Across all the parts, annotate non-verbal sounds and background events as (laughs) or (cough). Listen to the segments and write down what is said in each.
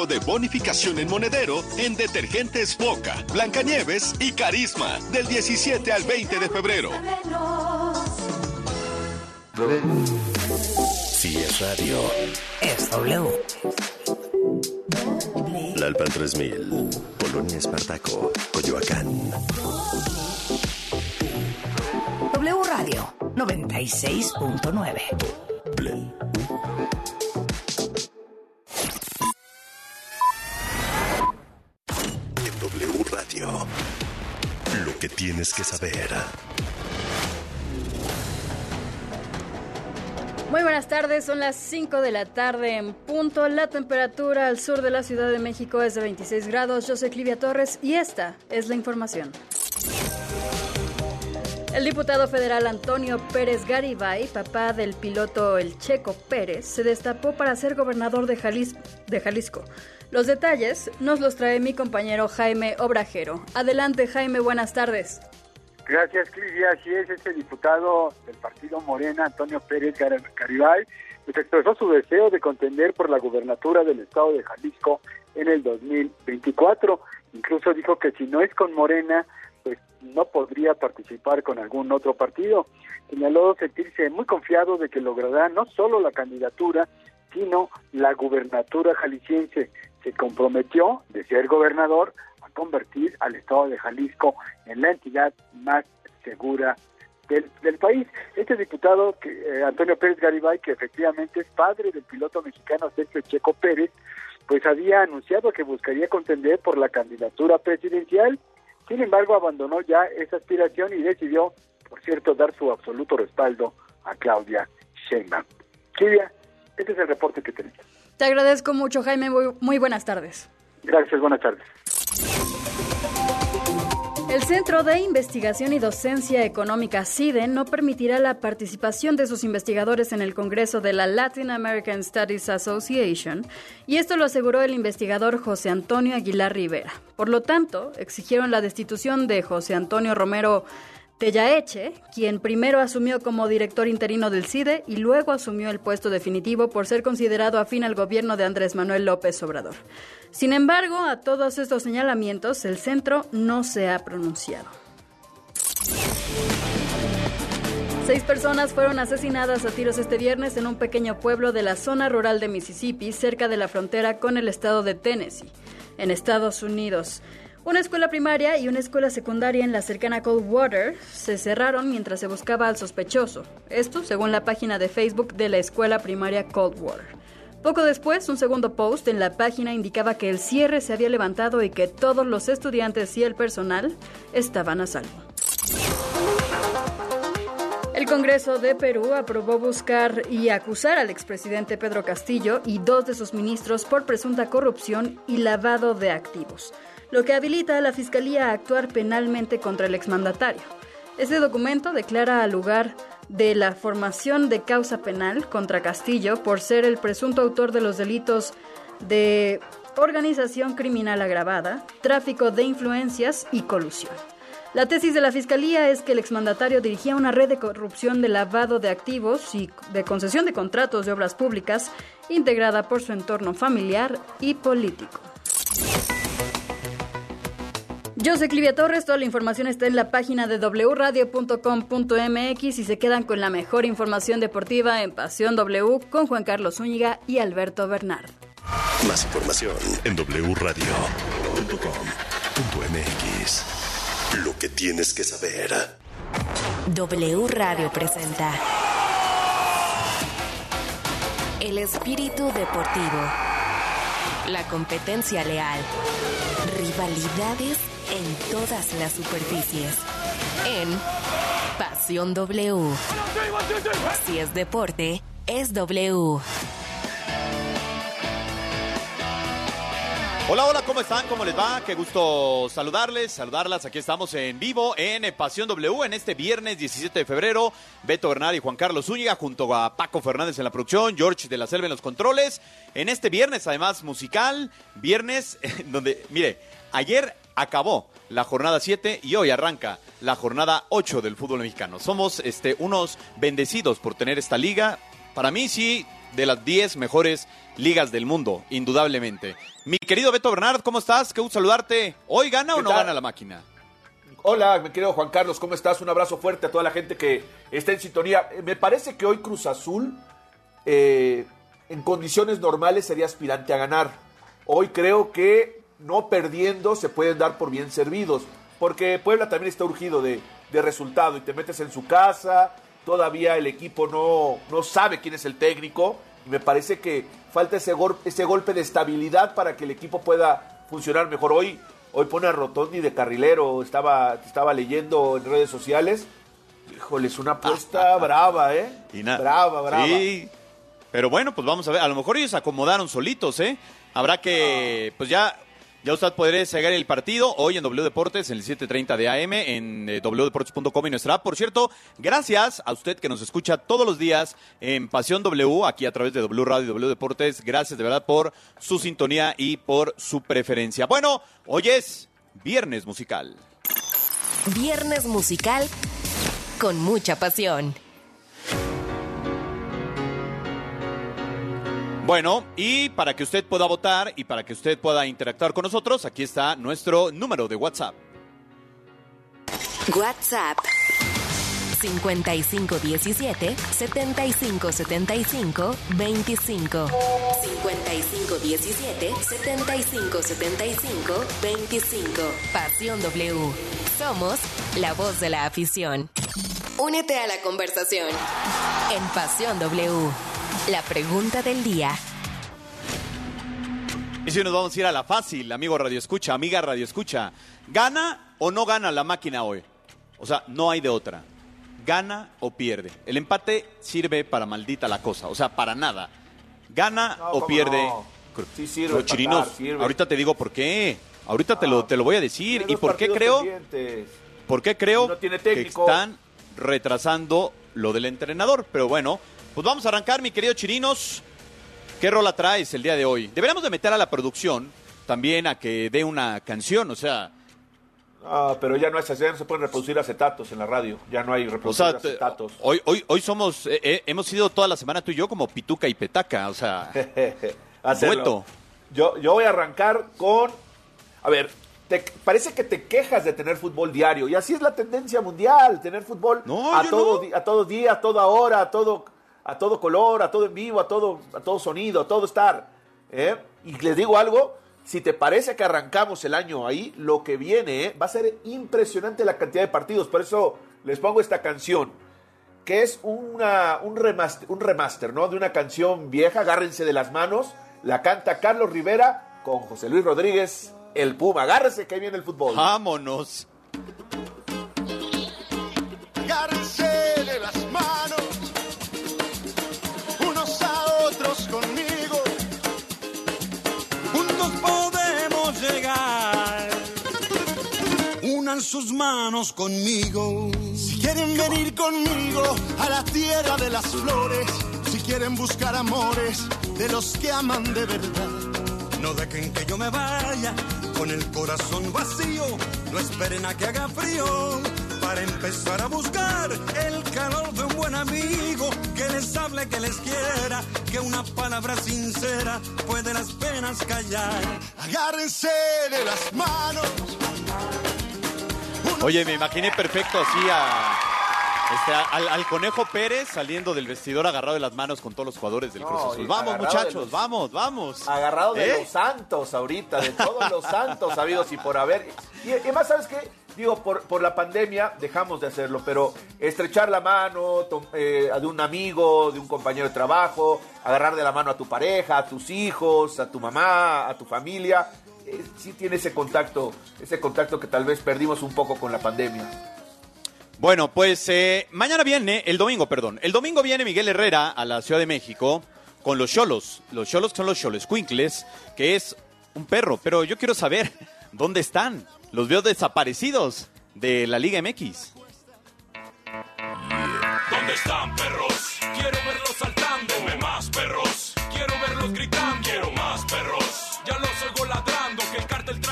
6% de bonificación en monedero en detergentes Boca, Blancanieves y Carisma del 17 al 20 de febrero. Si es radio, es W. La Alpan 3000, Polonia Espartaco, Coyoacán. W Radio 96.9. que saber. Muy buenas tardes, son las 5 de la tarde en punto. La temperatura al sur de la Ciudad de México es de 26 grados. Yo soy Clivia Torres y esta es la información. El diputado federal Antonio Pérez Garibay, papá del piloto El Checo Pérez, se destapó para ser gobernador de, de Jalisco. Los detalles nos los trae mi compañero Jaime Obrajero. Adelante Jaime, buenas tardes. Gracias, Clivia. Así es, este diputado del partido Morena, Antonio Pérez Garibay, pues expresó su deseo de contender por la gubernatura del estado de Jalisco en el 2024. Incluso dijo que si no es con Morena, pues no podría participar con algún otro partido. Señaló sentirse muy confiado de que logrará no solo la candidatura, sino la gubernatura jalisciense. Se comprometió de ser gobernador convertir al estado de Jalisco en la entidad más segura del, del país. Este diputado, que, eh, Antonio Pérez Garibay, que efectivamente es padre del piloto mexicano Sergio Checo Pérez, pues había anunciado que buscaría contender por la candidatura presidencial sin embargo, abandonó ya esa aspiración y decidió, por cierto, dar su absoluto respaldo a Claudia Sheinbaum. Silvia, este es el reporte que tenemos. Te agradezco mucho, Jaime. Muy, muy buenas tardes. Gracias, buenas tardes. El Centro de Investigación y Docencia Económica CIDE no permitirá la participación de sus investigadores en el Congreso de la Latin American Studies Association, y esto lo aseguró el investigador José Antonio Aguilar Rivera. Por lo tanto, exigieron la destitución de José Antonio Romero Tellaeche, quien primero asumió como director interino del CIDE y luego asumió el puesto definitivo por ser considerado afín al gobierno de Andrés Manuel López Obrador. Sin embargo, a todos estos señalamientos, el centro no se ha pronunciado. Seis personas fueron asesinadas a tiros este viernes en un pequeño pueblo de la zona rural de Mississippi, cerca de la frontera con el estado de Tennessee, en Estados Unidos. Una escuela primaria y una escuela secundaria en la cercana Coldwater se cerraron mientras se buscaba al sospechoso. Esto según la página de Facebook de la escuela primaria Coldwater. Poco después, un segundo post en la página indicaba que el cierre se había levantado y que todos los estudiantes y el personal estaban a salvo. El Congreso de Perú aprobó buscar y acusar al expresidente Pedro Castillo y dos de sus ministros por presunta corrupción y lavado de activos, lo que habilita a la Fiscalía a actuar penalmente contra el exmandatario. Este documento declara al lugar de la formación de causa penal contra Castillo por ser el presunto autor de los delitos de organización criminal agravada, tráfico de influencias y colusión. La tesis de la Fiscalía es que el exmandatario dirigía una red de corrupción de lavado de activos y de concesión de contratos de obras públicas integrada por su entorno familiar y político. Yo soy Clivia Torres, toda la información está en la página de wradio.com.mx y se quedan con la mejor información deportiva en Pasión W con Juan Carlos Zúñiga y Alberto Bernard. Más información en wradio.com.mx. Lo que tienes que saber. W Radio presenta El espíritu deportivo. La competencia leal. Rivalidades en todas las superficies. En Pasión W. Si es deporte, es W. Hola, hola, ¿cómo están? ¿Cómo les va? Qué gusto saludarles, saludarlas. Aquí estamos en vivo en Pasión W en este viernes 17 de febrero. Beto Bernard y Juan Carlos Zúñiga junto a Paco Fernández en la producción, George de la Selva en los controles. En este viernes, además, musical, viernes (laughs) donde, mire, ayer acabó la jornada 7 y hoy arranca la jornada 8 del fútbol mexicano. Somos este, unos bendecidos por tener esta liga. Para mí sí, de las 10 mejores ligas del mundo, indudablemente. Mi querido Beto Bernard, ¿cómo estás? Qué gusto saludarte. ¿Hoy gana o ¿Qué no tal? gana la máquina? Hola, mi querido Juan Carlos, ¿cómo estás? Un abrazo fuerte a toda la gente que está en sintonía. Eh, Me parece que hoy Cruz Azul, eh, en condiciones normales, sería aspirante a ganar. Hoy creo que no perdiendo se pueden dar por bien servidos, porque Puebla también está urgido de, de resultado y te metes en su casa, todavía el equipo no, no sabe quién es el técnico. y Me parece que falta ese, gol- ese golpe de estabilidad para que el equipo pueda funcionar mejor. Hoy, hoy pone a Rotondi de carrilero, estaba, estaba leyendo en redes sociales. Híjole, es una apuesta (laughs) brava, ¿eh? Brava, brava. Sí. Pero bueno, pues vamos a ver. A lo mejor ellos se acomodaron solitos, ¿eh? Habrá Ah. que, pues ya, ya usted podrá seguir el partido hoy en W Deportes, en el 7.30 de AM, en eh, wdeportes.com y nuestra app. Por cierto, gracias a usted que nos escucha todos los días en Pasión W, aquí a través de W Radio y W Deportes. Gracias de verdad por su sintonía y por su preferencia. Bueno, hoy es Viernes Musical. Viernes musical con mucha pasión. Bueno, y para que usted pueda votar y para que usted pueda interactuar con nosotros, aquí está nuestro número de WhatsApp. WhatsApp 5517 7575 25 5517 7575 25 Pasión W. Somos la voz de la afición. Únete a la conversación en Pasión W. La pregunta del día. Y si nos vamos a ir a la fácil, amigo Radio Escucha, amiga Radio Escucha, ¿gana o no gana la máquina hoy? O sea, no hay de otra. ¿Gana o pierde? El empate sirve para maldita la cosa, o sea, para nada. ¿Gana No, o ¿cómo pierde? no? Sí sirve empatar, Chirinos, sirve. ahorita te digo por qué. Ahorita te, lo, te lo voy a decir. ¿Y por qué creo? pendientes. ¿Por qué creo No tiene que están retrasando lo del entrenador? Pero bueno, pues vamos a arrancar, mi querido Chirinos. ¿Qué rola traes el día de hoy? Deberíamos de meter a la producción también a que dé una canción, o sea, Ah, pero ya no, es, ya no se pueden reproducir acetatos en la radio. Ya no hay o reproducir sea, te- acetatos. hoy, hoy, hoy somos, eh, eh, hemos sido toda la semana tú y yo como pituca y petaca, o sea, (laughs) dueto. Yo, yo voy a arrancar con. A ver, te- parece que te quejas de tener fútbol diario. Y así es la tendencia mundial: tener fútbol No, a, todo, no. a todo día, a toda hora, a todo, a todo color, a todo en vivo, a todo, a todo sonido, a todo estar. ¿eh? Y les digo algo: si te parece que arrancamos el año ahí, lo que viene ¿eh? va a ser impresionante la cantidad de partidos. Por eso les pongo esta canción que es una, un, remaster, un remaster, ¿no? De una canción vieja, agárrense de las manos, la canta Carlos Rivera con José Luis Rodríguez, el Puma. Agárrense que ahí viene el fútbol. Vámonos. Agárrense Sus manos conmigo. Si quieren venir conmigo a la tierra de las flores, si quieren buscar amores de los que aman de verdad. No dejen que yo me vaya con el corazón vacío. No esperen a que haga frío para empezar a buscar el calor de un buen amigo que les hable, que les quiera, que una palabra sincera puede las penas callar. Agárrense de las manos. Oye, me imaginé perfecto así a, este, al, al Conejo Pérez saliendo del vestidor agarrado de las manos con todos los jugadores del No, Cruz Azul. Vamos, muchachos, los- vamos, vamos. Agarrado de ¿Eh? los santos ahorita, de todos los santos habidos y por haber. Y, y más, ¿sabes qué? Digo, por, por la pandemia dejamos de hacerlo, pero estrechar la mano to- eh, de un amigo, de un compañero de trabajo, agarrar de la mano a tu pareja, a tus hijos, a tu mamá, a tu familia, eh, sí tiene ese contacto, ese contacto que tal vez perdimos un poco con la pandemia. Bueno, pues eh, mañana viene, el domingo, perdón. El domingo viene Miguel Herrera a la Ciudad de México con los cholos. Los cholos son los cholos Quinkles, que es un perro. Pero yo quiero saber (laughs) dónde están. Los veo desaparecidos de la Liga MX. ¿Dónde están perros? Quiero verlos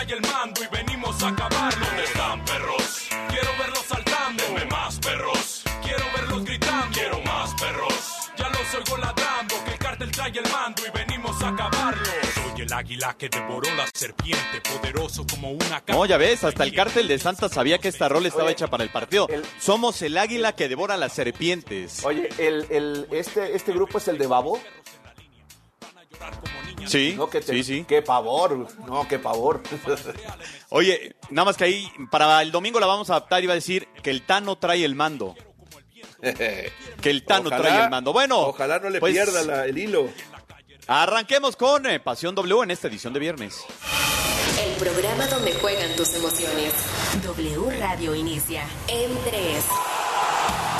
trae el mando y venimos a acabarlo. ¿Dónde están perros? Quiero verlos saltando. Deme más perros. Quiero verlos gritando. Quiero más perros. Ya los oigo ladrando. Que el cártel trae el mando y venimos a acabarlo. Soy el águila que devoró la serpiente, poderoso como una No, ya ves, hasta el cártel de Santa sabía que esta rol estaba hecha para el partido. Somos el águila que devora las serpientes. Oye, el, el, este, este grupo es el de Babo. Sí, No, que te- sí, sí. Qué pavor. No, qué pavor. (laughs) Oye, nada más que ahí, para el domingo la vamos a adaptar y va a decir que el Tano trae el mando. (laughs) Que el Tano Ojalá- trae el mando. Bueno, Ojalá no le pues, pierda la- el hilo. Arranquemos con eh, Pasión W en esta edición de viernes. El programa donde juegan tus emociones. W Radio inicia en 3.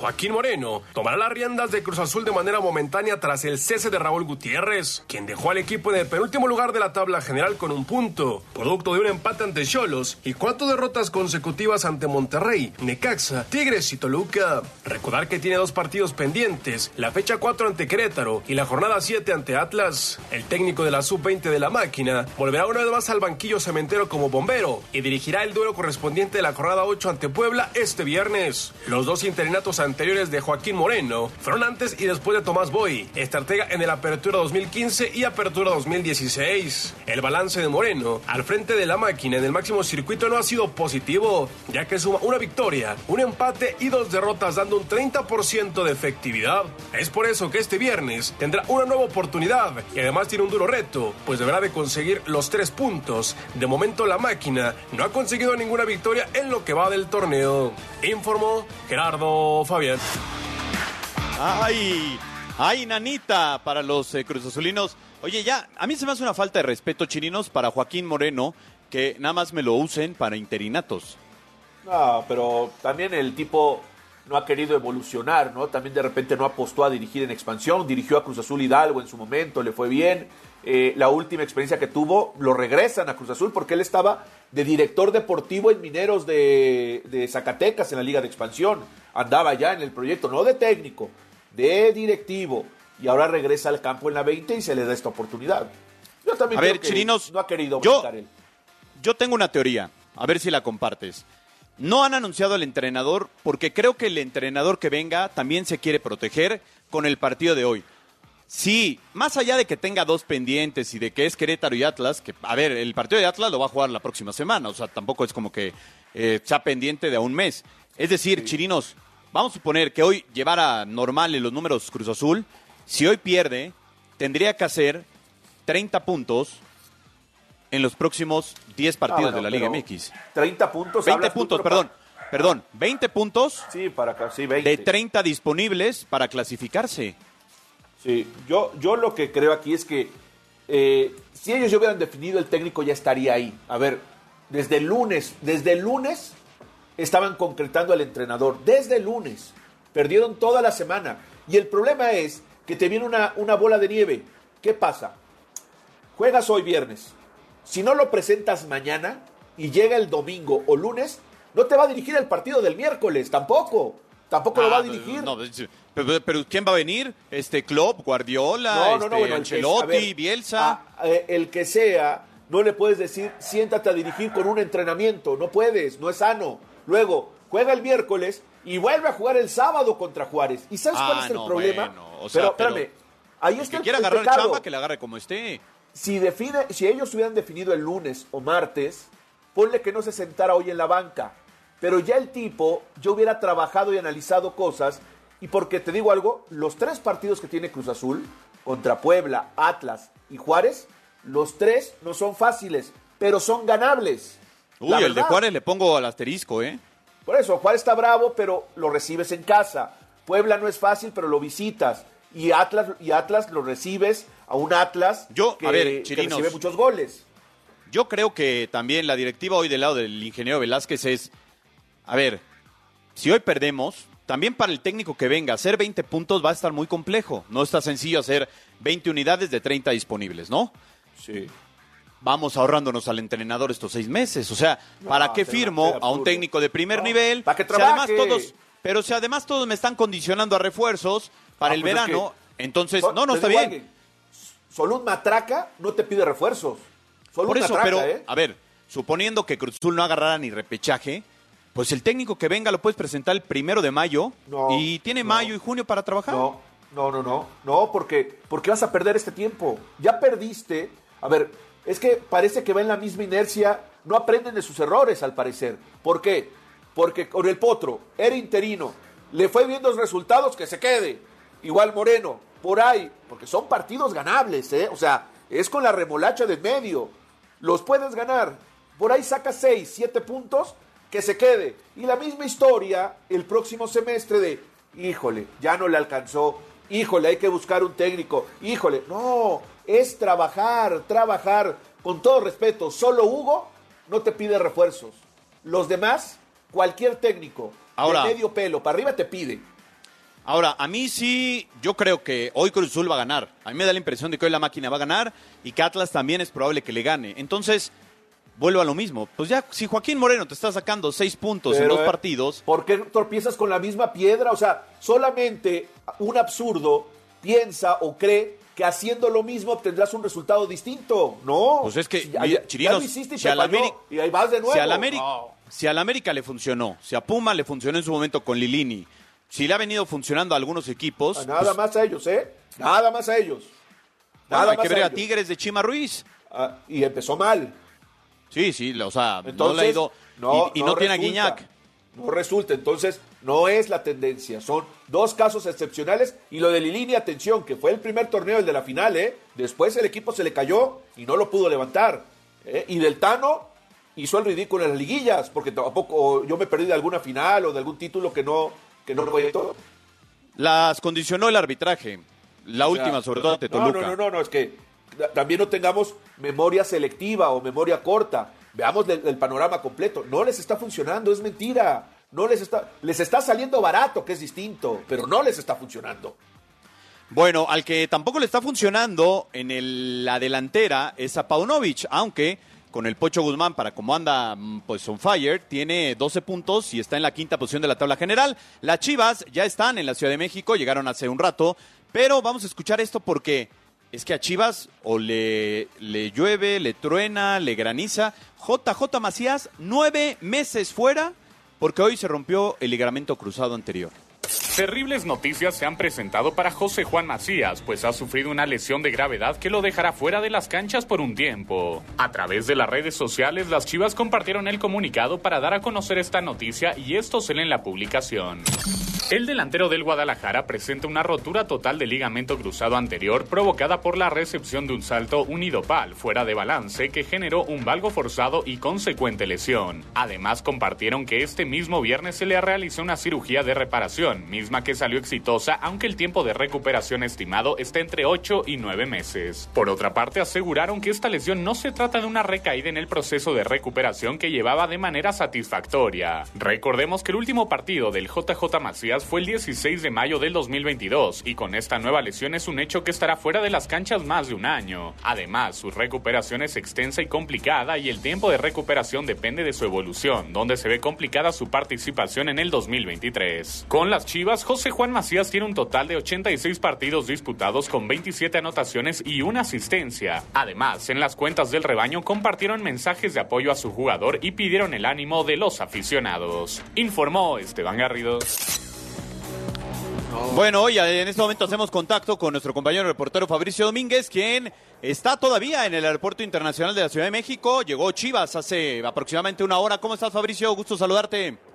Joaquín Moreno tomará las riendas de Cruz Azul de manera momentánea tras el cese de Raúl Gutiérrez, quien dejó al equipo en el penúltimo lugar de la tabla general con un punto, producto de un empate ante Cholos y cuatro derrotas consecutivas ante Monterrey, Necaxa, Tigres y Toluca. Recordar que tiene dos partidos pendientes, la fecha 4 ante Querétaro y la jornada 7 ante Atlas. El técnico de la sub-20 de la máquina volverá una vez más al banquillo cementero como bombero y dirigirá el duelo correspondiente de la jornada 8 ante Puebla este viernes. Los dos interinatos anteriores de Joaquín Moreno fueron antes y después de Tomás Boy, estratega en el Apertura 2015 y Apertura 2016. El balance de Moreno al frente de la máquina en el máximo circuito no ha sido positivo, ya que suma una victoria, un empate y dos derrotas dando un 30% de efectividad. Es por eso que este viernes tendrá una nueva oportunidad y además tiene un duro reto, pues deberá de conseguir los tres puntos. De momento la máquina no ha conseguido ninguna victoria en lo que va del torneo. Informó Gerardo Fabián. ¡Ay! ¡Ay, nanita! Para los eh, cruzazulinos. Oye, ya, a mí se me hace una falta de respeto, chininos, para Joaquín Moreno, que nada más me lo usen para interinatos. No, pero también el tipo no ha querido evolucionar, ¿no? También de repente no apostó a dirigir en expansión, dirigió a Cruz Azul Hidalgo en su momento, le fue bien. Eh, la última experiencia que tuvo, lo regresan a Cruz Azul porque él estaba de director deportivo en Mineros de, de Zacatecas en la Liga de Expansión. Andaba ya en el proyecto, no de técnico, de directivo. Y ahora regresa al campo en la 20 y se le da esta oportunidad. Yo también A creo ver, que chirinos, no ha querido yo- él. Yo tengo una teoría, a ver si la compartes. No han anunciado al entrenador porque creo que el entrenador que venga también se quiere proteger con el partido de hoy. Sí, más allá de que tenga dos pendientes y de que es Querétaro y Atlas, que, a ver, el partido de Atlas lo va a jugar la próxima semana, o sea, tampoco es como que eh, sea pendiente de a un mes. Es decir, Chirinos, vamos a suponer que hoy llevara normal en los números Cruz Azul, si hoy pierde, tendría que hacer 30 puntos en los próximos 10 partidos Ah, bueno, de la Liga MX. 30 puntos. 20 hablas tú, puntos, perdón, perdón, 20 puntos Sí, para acá, sí, 20. de 30 disponibles para clasificarse. Sí, yo, yo lo que creo aquí es que eh, si ellos ya hubieran definido, el técnico ya estaría ahí. A ver, desde el lunes, desde el lunes estaban concretando al entrenador. Desde el lunes. Perdieron toda la semana. Y el problema es que te viene una, una bola de nieve. ¿Qué pasa? Juegas hoy viernes. Si no lo presentas mañana y llega el domingo o lunes, no te va a dirigir el partido del miércoles, tampoco. Tampoco lo va a Ah, dirigir. no, pero, pero ¿quién va a venir? Este Klopp, Guardiola, este, bueno, que- Ancelotti, a ver, Bielsa. a- eh, el que sea, no le puedes decir, siéntate a dirigir con un entrenamiento. No puedes, no es sano. Luego, juega el miércoles y vuelve a jugar el sábado contra Juárez. ¿Y sabes cuál Ah, es el no, problema? bueno, o sea, pero, pero espérame, ahí el está que quiera el agarrar pecado. chamba, que le agarre como esté. Si, define, si ellos hubieran definido el lunes o martes, ponle que no se sentara hoy en la banca. Pero ya el tipo, yo hubiera trabajado y analizado cosas. Y porque te digo algo, los tres partidos que tiene Cruz Azul, contra Puebla, Atlas y Juárez, los tres no son fáciles, pero son ganables. Uy, el de. Juárez le pongo al asterisco, ¿eh? Por eso, Juárez está bravo, pero lo recibes en casa. Puebla no es fácil, pero lo visitas. Y Atlas, y Atlas lo recibes a un Atlas Yo, que, a ver, que recibe muchos goles. Yo creo que también la directiva hoy del lado del ingeniero Velázquez es, a ver, si hoy perdemos, también para el técnico que venga, hacer 20 puntos va a estar muy complejo. No está sencillo hacer 20 unidades de 30 disponibles, ¿no? Sí. Vamos ahorrándonos al entrenador estos seis meses. O sea, ¿para No, qué firmo a un técnico de primer No, nivel? para que si además trabaje. todos, pero si además todos me están condicionando a refuerzos para Ah, el pues es verano, que- entonces, no, no está bien. algo, Solún Matraca no te pide refuerzos. Solo Por eso, traca, pero, ¿eh? a ver, suponiendo que Cruz Azul no agarrara ni repechaje, pues el técnico que venga lo puedes presentar el primero de mayo No, y tiene no. mayo y junio para trabajar. No, no, no, no, no, porque, porque vas a perder este tiempo. Ya perdiste. A ver, es que parece que va en la misma inercia, no aprenden de sus errores al parecer. ¿Por qué? Porque con el Potro era interino, le fue viendo los resultados, que se quede. Igual Moreno, por ahí, porque son partidos ganables, ¿eh? O sea, es con la remolacha de medio. Los puedes ganar. Por ahí saca 6, 7 puntos, que se quede. Y la misma historia el próximo semestre de, híjole, ya no le alcanzó, híjole, hay que buscar un técnico, híjole, no, es trabajar, trabajar. Con todo respeto, solo Hugo no te pide refuerzos. Los demás, cualquier técnico Ahora- de medio pelo para arriba te pide. Ahora, a mí sí, yo creo que hoy Cruz Azul va a ganar. A mí me da la impresión de que hoy la máquina va a ganar y que Atlas también es probable que le gane. Entonces, vuelvo a lo mismo. Pues ya, si Joaquín Moreno te está sacando seis puntos en dos eh, partidos, ¿Por qué tropiezas con la misma piedra? O sea, solamente un absurdo piensa o cree que haciendo lo mismo obtendrás un resultado distinto. No. pues es que, Ya- mira, ya- Chirinos, ya lo hiciste y si te al falló, América- y ahí vas de nuevo. Si al, América, si al América le funcionó, si a Puma le funcionó en su momento con Lilini, si le ha venido funcionando a algunos equipos, Ah, Nada pues, más a ellos, ¿eh? Nada más a ellos. bueno, Nada hay más que ver a. Tigres de Chima Ruiz. Ah, y empezó mal. Sí, sí, o sea, no Entonces, le ha ido. y y no, tiene a. Guiñac. No resulta. Entonces, no es la tendencia. Son dos casos excepcionales. Y lo de Lilini, atención, que fue el primer torneo, el de la final, ¿eh? Después el equipo se le cayó y no lo pudo levantar. ¿eh? Y del Tano hizo el ridículo en las liguillas, porque tampoco yo me perdí de alguna final o de algún título que no, que no todo. Las condicionó el arbitraje. La O sea, última, sobre todo ante no, Toluca. No, no, no, no, es que también no tengamos memoria selectiva o memoria corta. Veamos el, panorama completo. No les está funcionando, es mentira. No les está, les está saliendo barato, que es distinto, pero no les está funcionando. Bueno, al que tampoco le está funcionando en la delantera es a Paunovic, aunque con el Pocho Guzmán, para como anda mm, pues on fire, tiene 12 puntos y está en la quinta posición de la tabla general. Las Chivas ya están en la Ciudad de México, llegaron hace un rato, pero vamos a escuchar esto porque es que a Chivas o le, le llueve, le truena, le graniza. JJ Macías, nueve meses fuera porque hoy se rompió el ligamento cruzado anterior. Terribles noticias se han presentado para José Juan Macías, pues ha sufrido una lesión de gravedad que lo dejará fuera de las canchas por un tiempo. A través de las redes sociales, las Chivas compartieron el comunicado para dar a conocer esta noticia y esto se lee en la publicación. El delantero del Guadalajara presenta una rotura total del ligamento cruzado anterior provocada por la recepción de un salto unidopal fuera de balance que generó un valgo forzado y consecuente lesión. Además compartieron que este mismo viernes se le realizó una cirugía de reparación, misma que salió exitosa aunque el tiempo de recuperación estimado está entre 8 y 9 meses. Por otra parte aseguraron que esta lesión no se trata de una recaída en el proceso de recuperación que llevaba de manera satisfactoria. Recordemos que el último partido del JJ Macías fue el 16 de mayo del 2022 y con esta nueva lesión es un hecho que estará fuera de las canchas más de un año. Además, su recuperación es extensa y complicada y el tiempo de recuperación depende de su evolución, donde se ve complicada su participación en el 2023. Con las Chivas, José Juan Macías tiene un total de 86 partidos disputados con 27 anotaciones y una asistencia. Además, en las cuentas del rebaño compartieron mensajes de apoyo a su jugador y pidieron el ánimo de los aficionados. Informó Esteban Garrido. Bueno, hoy en este momento hacemos contacto con nuestro compañero reportero Fabricio Domínguez, quien está todavía en el Aeropuerto Internacional de la Ciudad de México. Llegó Chivas hace aproximadamente una hora. ¿Cómo estás, Fabricio? Gusto saludarte.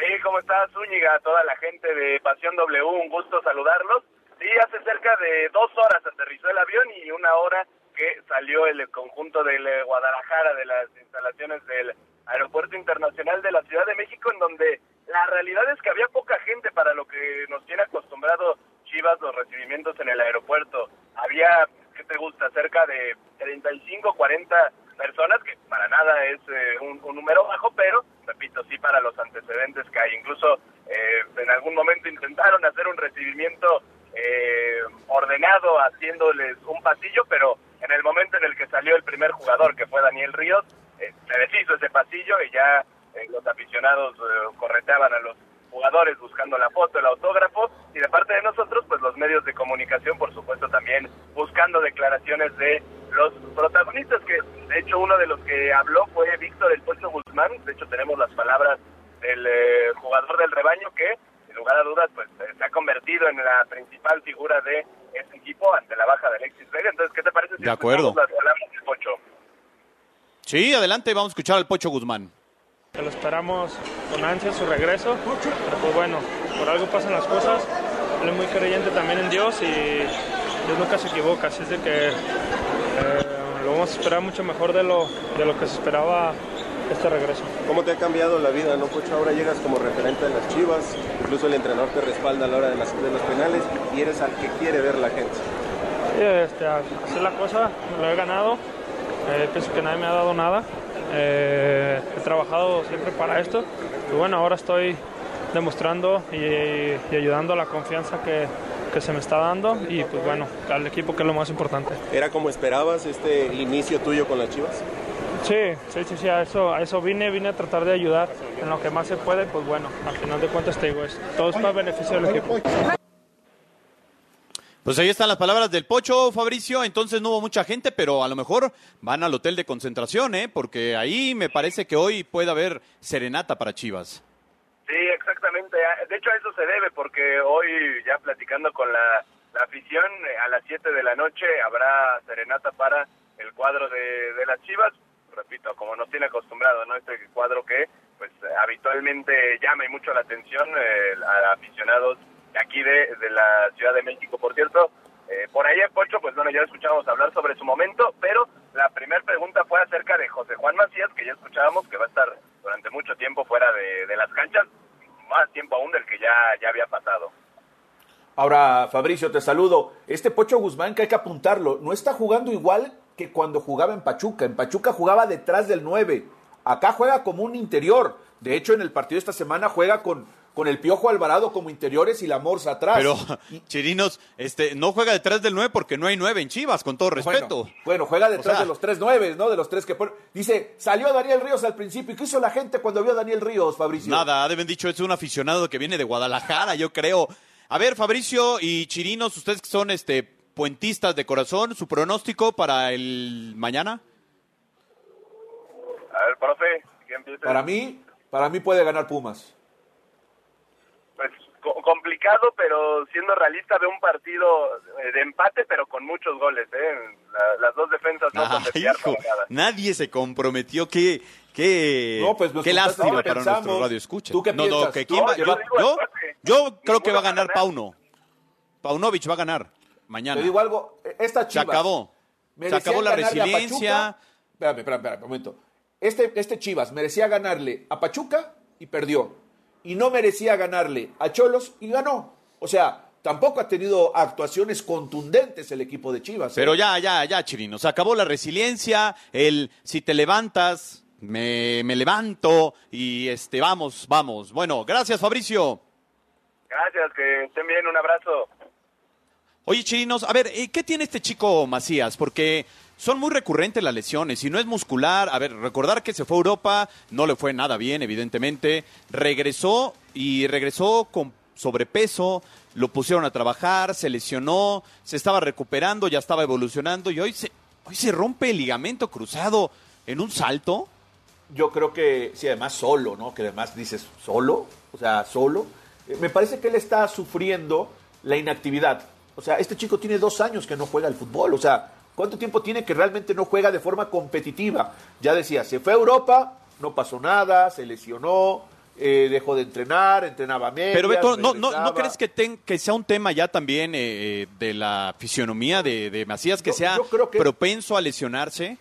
Sí, ¿cómo estás, Zúñiga? Toda la gente de Pasión W, un gusto saludarlos. Sí, hace cerca de dos horas aterrizó el avión y una hora que salió el conjunto del eh, Guadalajara de las instalaciones del Aeropuerto Internacional de la Ciudad de México, en donde la realidad es que había poca gente para lo que nos tiene acostumbrado Chivas los recibimientos en el aeropuerto. Había, ¿qué te gusta? Cerca de 35, 40 personas, que para nada es eh, un, número bajo, pero, repito, sí para los antecedentes que hay. Incluso eh, en algún momento intentaron hacer un recibimiento eh, ordenado haciéndoles un pasillo, pero en el momento en el que salió el primer jugador, que fue Daniel Ríos, eh, se deshizo ese pasillo y ya eh, los aficionados eh, correteaban a los jugadores buscando la foto, el autógrafo, y de parte de nosotros, pues los medios de comunicación, por supuesto, también buscando declaraciones de los protagonistas que de hecho uno de los que habló fue Víctor El Pocho Guzmán, de hecho tenemos las palabras del eh, jugador del rebaño que sin lugar a dudas pues eh, se ha convertido en la principal figura de este equipo ante la baja de Alexis Vega. Entonces, ¿qué te parece si De acuerdo. las palabras del Pocho? Sí, adelante, vamos a escuchar al Pocho Guzmán. Que lo esperamos con ansia su regreso, pero pues bueno, por algo pasan las cosas. Él es muy creyente también en Dios y Dios nunca se equivoca, así es de que eh, lo vamos a esperar mucho mejor de lo, de lo que se esperaba este regreso. ¿Cómo te ha cambiado la vida, no, Pocho? Ahora llegas como referente de las Chivas, incluso el entrenador te respalda a la hora de, las- de los penales y eres al que quiere ver la gente. Sí, este, así es la cosa, lo he ganado. Eh, pienso que nadie me ha dado nada. Eh, he trabajado siempre para esto. Y bueno, ahora estoy demostrando y, y ayudando a la confianza que, que se me está dando y pues bueno, al equipo que es lo más importante. ¿Era como esperabas este inicio tuyo con las Chivas? Sí, sí, sí, sí, a eso, a eso vine, vine a tratar de ayudar en lo que más se puede, pues bueno, al final de cuentas te digo, es, todo es para beneficio del equipo. Pues ahí están las palabras del Pocho, Fabricio. Entonces no hubo mucha gente, pero a lo mejor van al hotel de concentración, ¿eh? Porque ahí me parece que hoy puede haber serenata para Chivas. Sí, exactamente. De hecho, a eso se debe, porque hoy, ya platicando con la, la afición, eh, a las 7 de la noche habrá serenata para el cuadro de, de las Chivas. Repito, como nos tiene acostumbrado, ¿no? Este cuadro que, pues, habitualmente llama y mucho la atención eh, a aficionados de aquí de, de la Ciudad de México. Por cierto, eh, por ahí en Pocho, pues bueno, ya escuchamos hablar sobre su momento, pero la primera pregunta fue acerca de José Juan Macías, que ya escuchábamos que va a estar durante mucho tiempo fuera de, de las canchas, más tiempo aún del que ya, ya había pasado. Ahora, Fabricio, te saludo. Este Pocho Guzmán, que hay que apuntarlo, no está jugando igual que cuando jugaba en Pachuca. En Pachuca jugaba detrás del 9. Acá juega como un interior. De hecho, en el partido de esta semana juega con, con el Piojo Alvarado como interiores y la Morsa atrás. Pero, (laughs) Chirinos, este, no juega detrás del 9 porque no hay 9 en Chivas, con todo respeto. Bueno, bueno, juega detrás O sea- de los tres nueves, ¿no? De los tres que pon- Dice, salió Daniel Ríos al principio. ¿Y qué hizo la gente cuando vio a Daniel Ríos, Fabricio? Nada, deben dicho, es un aficionado que viene de Guadalajara, yo creo. A ver, Fabricio y Chirinos, ustedes que son este puentistas de corazón, su pronóstico para el mañana. A ver, profe, ¿quién empieza? Para mí, para mí puede ganar Pumas. Co- complicado, pero siendo realista, veo un partido eh, de empate, pero con muchos goles, ¿eh? La- las dos defensas no fiar hijo, nadie se comprometió. Qué, qué, No, pues, qué lástima para pensamos. nuestro radio escucha. ¿Tú qué no, no, que quién va- yo yo, creo que va a ganar ganar. Pauno. Paunovic va a ganar mañana. Te digo algo, esta Se Chivas. acabó. Se acabó la resiliencia. Espérame, espérame, espérame, un momento. Este, este Chivas merecía ganarle a Pachuca y perdió. Y no merecía ganarle a Cholos y ganó. O sea, tampoco ha tenido actuaciones contundentes el equipo de Chivas. ¿eh? Pero ya, ya, ya, Chirino. Se acabó la resiliencia, el si te levantas, me, me levanto y este, vamos, vamos. Bueno, gracias, Fabricio. Gracias, que estén bien, un abrazo. Oye, Chirinos, a ver, eh, ¿qué tiene este chico Macías? Porque son muy recurrentes las lesiones. Si no es muscular, a ver, recordar que se fue a Europa, no le fue nada bien, evidentemente. Regresó y regresó con sobrepeso, lo pusieron a trabajar, se lesionó, se estaba recuperando, ya estaba evolucionando y hoy se, hoy se rompe el ligamento cruzado en un salto. Yo creo que, sí, además solo, ¿no? Que además dices, ¿solo? O sea, solo. Eh, Me parece que él está sufriendo la inactividad. O sea, este chico tiene dos años que no juega al fútbol. O sea, ¿cuánto tiempo tiene que realmente no juega de forma competitiva? Ya decía, se fue a Europa, no pasó nada, se lesionó, eh, dejó de entrenar, entrenaba medias, Pero Beto, ¿no, no, ¿no regresaba. crees que, ten- que sea un tema ya también eh, de la fisionomía de, de Macías, que Yo- sea yo creo que- propenso a lesionarse?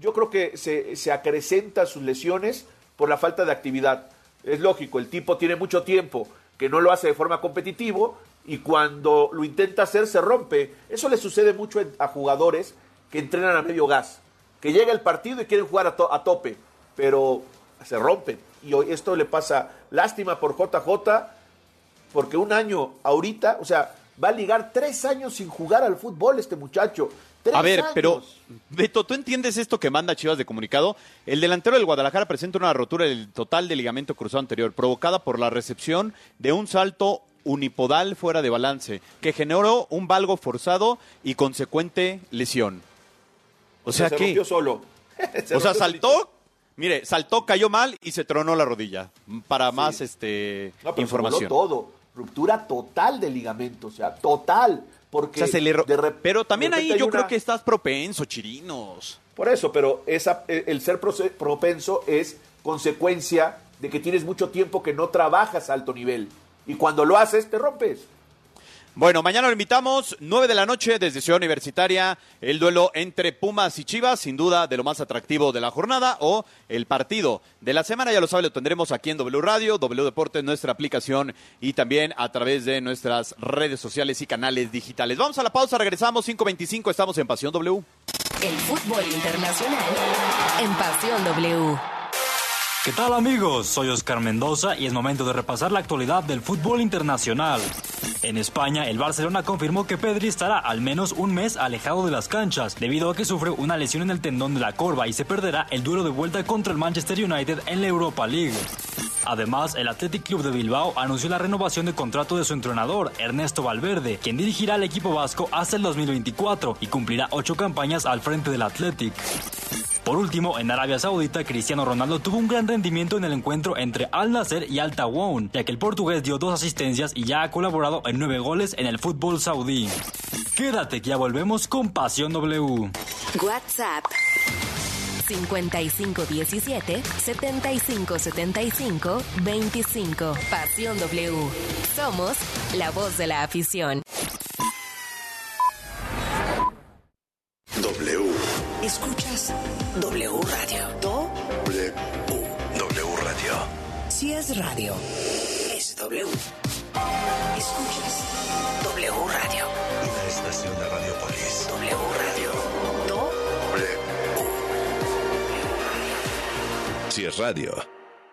yo creo que se, se acrecenta sus lesiones por la falta de actividad. Es lógico, el tipo tiene mucho tiempo que no lo hace de forma competitiva y cuando lo intenta hacer se rompe. Eso le sucede mucho a jugadores que entrenan a medio gas, que llega el partido y quieren jugar a, to- a tope, pero se rompen. Y hoy esto le pasa lástima por JJ, porque un año ahorita, o sea, va a ligar tres años sin jugar al fútbol este muchacho. Tres A ver, años. pero Beto, ¿tú entiendes esto que manda Chivas de comunicado? El delantero del Guadalajara presenta una rotura del total del ligamento cruzado anterior, provocada por la recepción de un salto unipodal fuera de balance, que generó un valgo forzado y consecuente lesión. O sea, se ¿qué? rompió solo. (laughs) Se o sea, saltó, mire, saltó, cayó mal y se tronó la rodilla. Para más este No, pero se información. voló todo. Ruptura total del ligamento, o sea, total. Porque O sea, se le ro- de rep- Pero también de ahí yo creo que estás propenso, chirinos. Por eso, pero esa, eh, el ser propenso es consecuencia de que tienes mucho tiempo que no trabajas a alto nivel. Y cuando lo haces, te rompes. Bueno, mañana lo invitamos, 9 de la noche desde Ciudad Universitaria, el duelo entre Pumas y Chivas, sin duda de lo más atractivo de la jornada, o el partido de la semana, ya lo sabe, lo tendremos aquí en W Radio, W Deportes, nuestra aplicación y también a través de nuestras redes sociales y canales digitales. Vamos a la pausa, regresamos 5.25, estamos en Pasión W. El fútbol internacional en Pasión W. ¿Qué tal amigos? Soy Oscar Mendoza y es momento de repasar la actualidad del fútbol internacional. En España, el Barcelona confirmó que Pedri estará al menos un mes alejado de las canchas debido a que sufre una lesión en el tendón de la corva y se perderá el duelo de vuelta contra el Manchester United en la Europa League. Además, el Athletic Club de Bilbao anunció la renovación de contrato de su entrenador, Ernesto Valverde, quien dirigirá al equipo vasco hasta el 2024 y cumplirá ocho campañas al frente del Athletic. Por último, en Arabia Saudita, Cristiano Ronaldo tuvo un gran rendimiento en el encuentro entre Al Nasser y Al Tawon, ya que el portugués dio dos asistencias y ya ha colaborado en nueve goles en el fútbol saudí. Quédate que ya volvemos con Pasión W. WhatsApp 5517 7575 25. Pasión W. Somos la voz de la afición. W. Escuchas W Radio. Do W. W Radio. si es radio, es W. Escuchas W Radio. Una estación de Radiopolis. W Radio. Do Si es radio.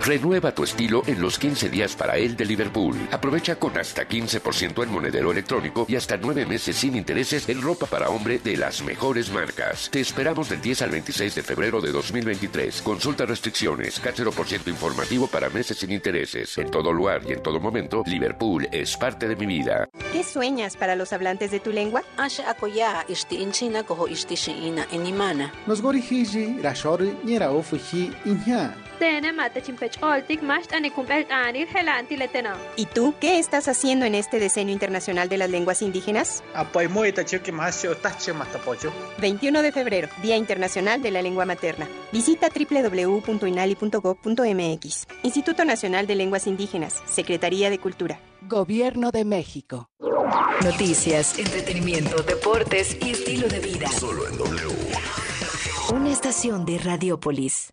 Renueva tu estilo en los 15 días para él de Liverpool. Aprovecha con hasta 15% en monedero electrónico y hasta 9 meses sin intereses en ropa para hombre de las mejores marcas. Te esperamos del 10 al 26 de febrero de 2023. Consulta restricciones, por ciento informativo para meses sin intereses. En todo lugar y en todo momento, Liverpool es parte de mi vida. ¿Qué sueñas para los hablantes de tu lengua? Nosgorihiji, Rashori, ¿Y tú qué estás haciendo en este Decenio Internacional de las Lenguas Indígenas? 21 de febrero, Día Internacional de la Lengua Materna. Visita www.inali.gov.mx. Instituto Nacional de Lenguas Indígenas, Secretaría de Cultura. Gobierno de México. Noticias, entretenimiento, deportes y estilo de vida. Solo en W. Una estación de Radiopolis.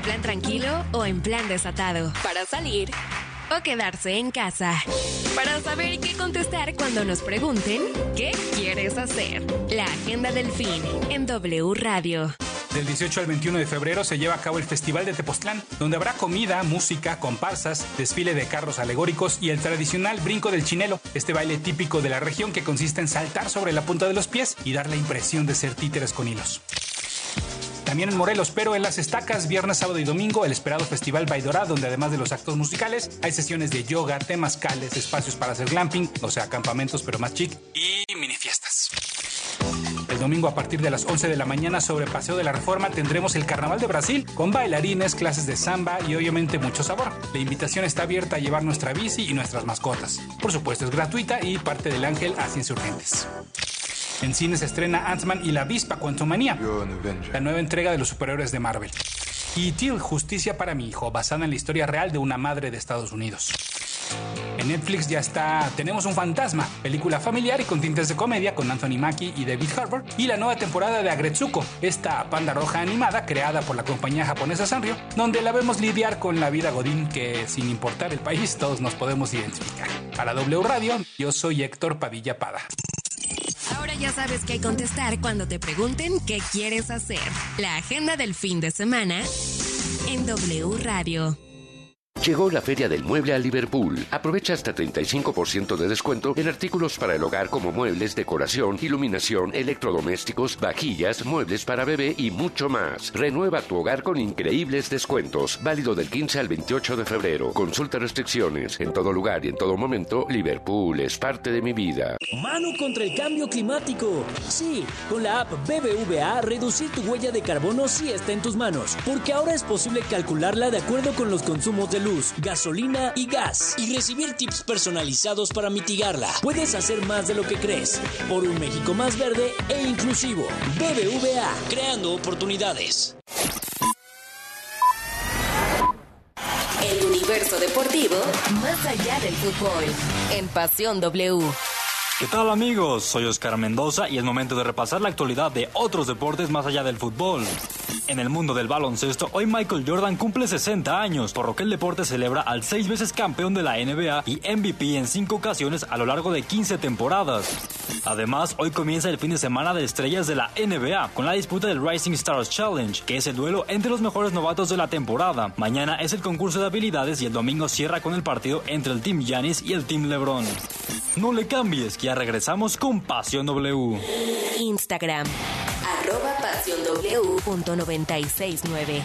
¿En plan tranquilo o en plan desatado? Para salir o quedarse en casa. Para saber qué contestar cuando nos pregunten qué quieres hacer. La agenda del fin en W Radio. Del 18 al 21 de febrero se lleva a cabo el Festival de Tepoztlán, donde habrá comida, música, comparsas, desfile de carros alegóricos y el tradicional brinco del chinelo, este baile típico de la región que consiste en saltar sobre la punta de los pies y dar la impresión de ser títeres con hilos. También en Morelos, pero en las estacas, viernes, sábado y domingo, el esperado Festival Baidorá, donde además de los actos musicales, hay sesiones de yoga, temazcales, espacios para hacer glamping, o sea, campamentos, pero más chic, y mini fiestas. El domingo a partir de las 11 de la mañana sobre Paseo de la Reforma tendremos el Carnaval de Brasil con bailarines, clases de samba y obviamente mucho sabor. La invitación está abierta a llevar nuestra bici y nuestras mascotas. Por supuesto es gratuita y parte del Ángel hacia Insurgentes. En cine se estrena Ant-Man y la avispa Quantumania, la nueva entrega de los superhéroes de Marvel. Y Till, Justicia para mi hijo, basada en la historia real de una madre de Estados Unidos. En Netflix ya está Tenemos un fantasma, película familiar y con tintes de comedia con Anthony Mackie y David Harbour, y la nueva temporada de Agretsuko, esta panda roja animada creada por la compañía japonesa Sanrio, donde la vemos lidiar con la vida godín que sin importar el país todos nos podemos identificar. Para W Radio, yo soy Héctor Padilla Pada. Ya sabes qué contestar cuando te pregunten qué quieres hacer. La agenda del fin de semana en W Radio. Llegó la Feria del Mueble a Liverpool. Aprovecha hasta 35% de descuento en artículos para el hogar como muebles, decoración, iluminación, electrodomésticos, vajillas, muebles para bebé y mucho más. Renueva tu hogar con increíbles descuentos. Válido del 15 al 28 de febrero. Consulta restricciones. En todo lugar y en todo momento, Liverpool es parte de mi vida. Mano contra el cambio climático. Sí, con la app BBVA, reducir tu huella de carbono sí está en tus manos, porque ahora es posible calcularla de acuerdo con los consumos de luz gasolina y gas y recibir tips personalizados para mitigarla. Puedes hacer más de lo que crees por un México más verde e inclusivo. BBVA, creando oportunidades. El universo deportivo más allá del fútbol. En Pasión W. ¿Qué tal amigos? Soy Oscar Mendoza y es momento de repasar la actualidad de otros deportes más allá del fútbol. En el mundo del baloncesto, hoy Michael Jordan cumple 60 años, por lo que el deporte celebra al seis veces campeón de la NBA y MVP en cinco ocasiones a lo largo de 15 temporadas. Además, hoy comienza el fin de semana de estrellas de la NBA con la disputa del Rising Stars Challenge, que es el duelo entre los mejores novatos de la temporada. Mañana es el concurso de habilidades y el domingo cierra con el partido entre el Team Giannis y el Team LeBron. No le cambies, que ya regresamos con Pasión W. Instagram. Arroba Pasión W.969.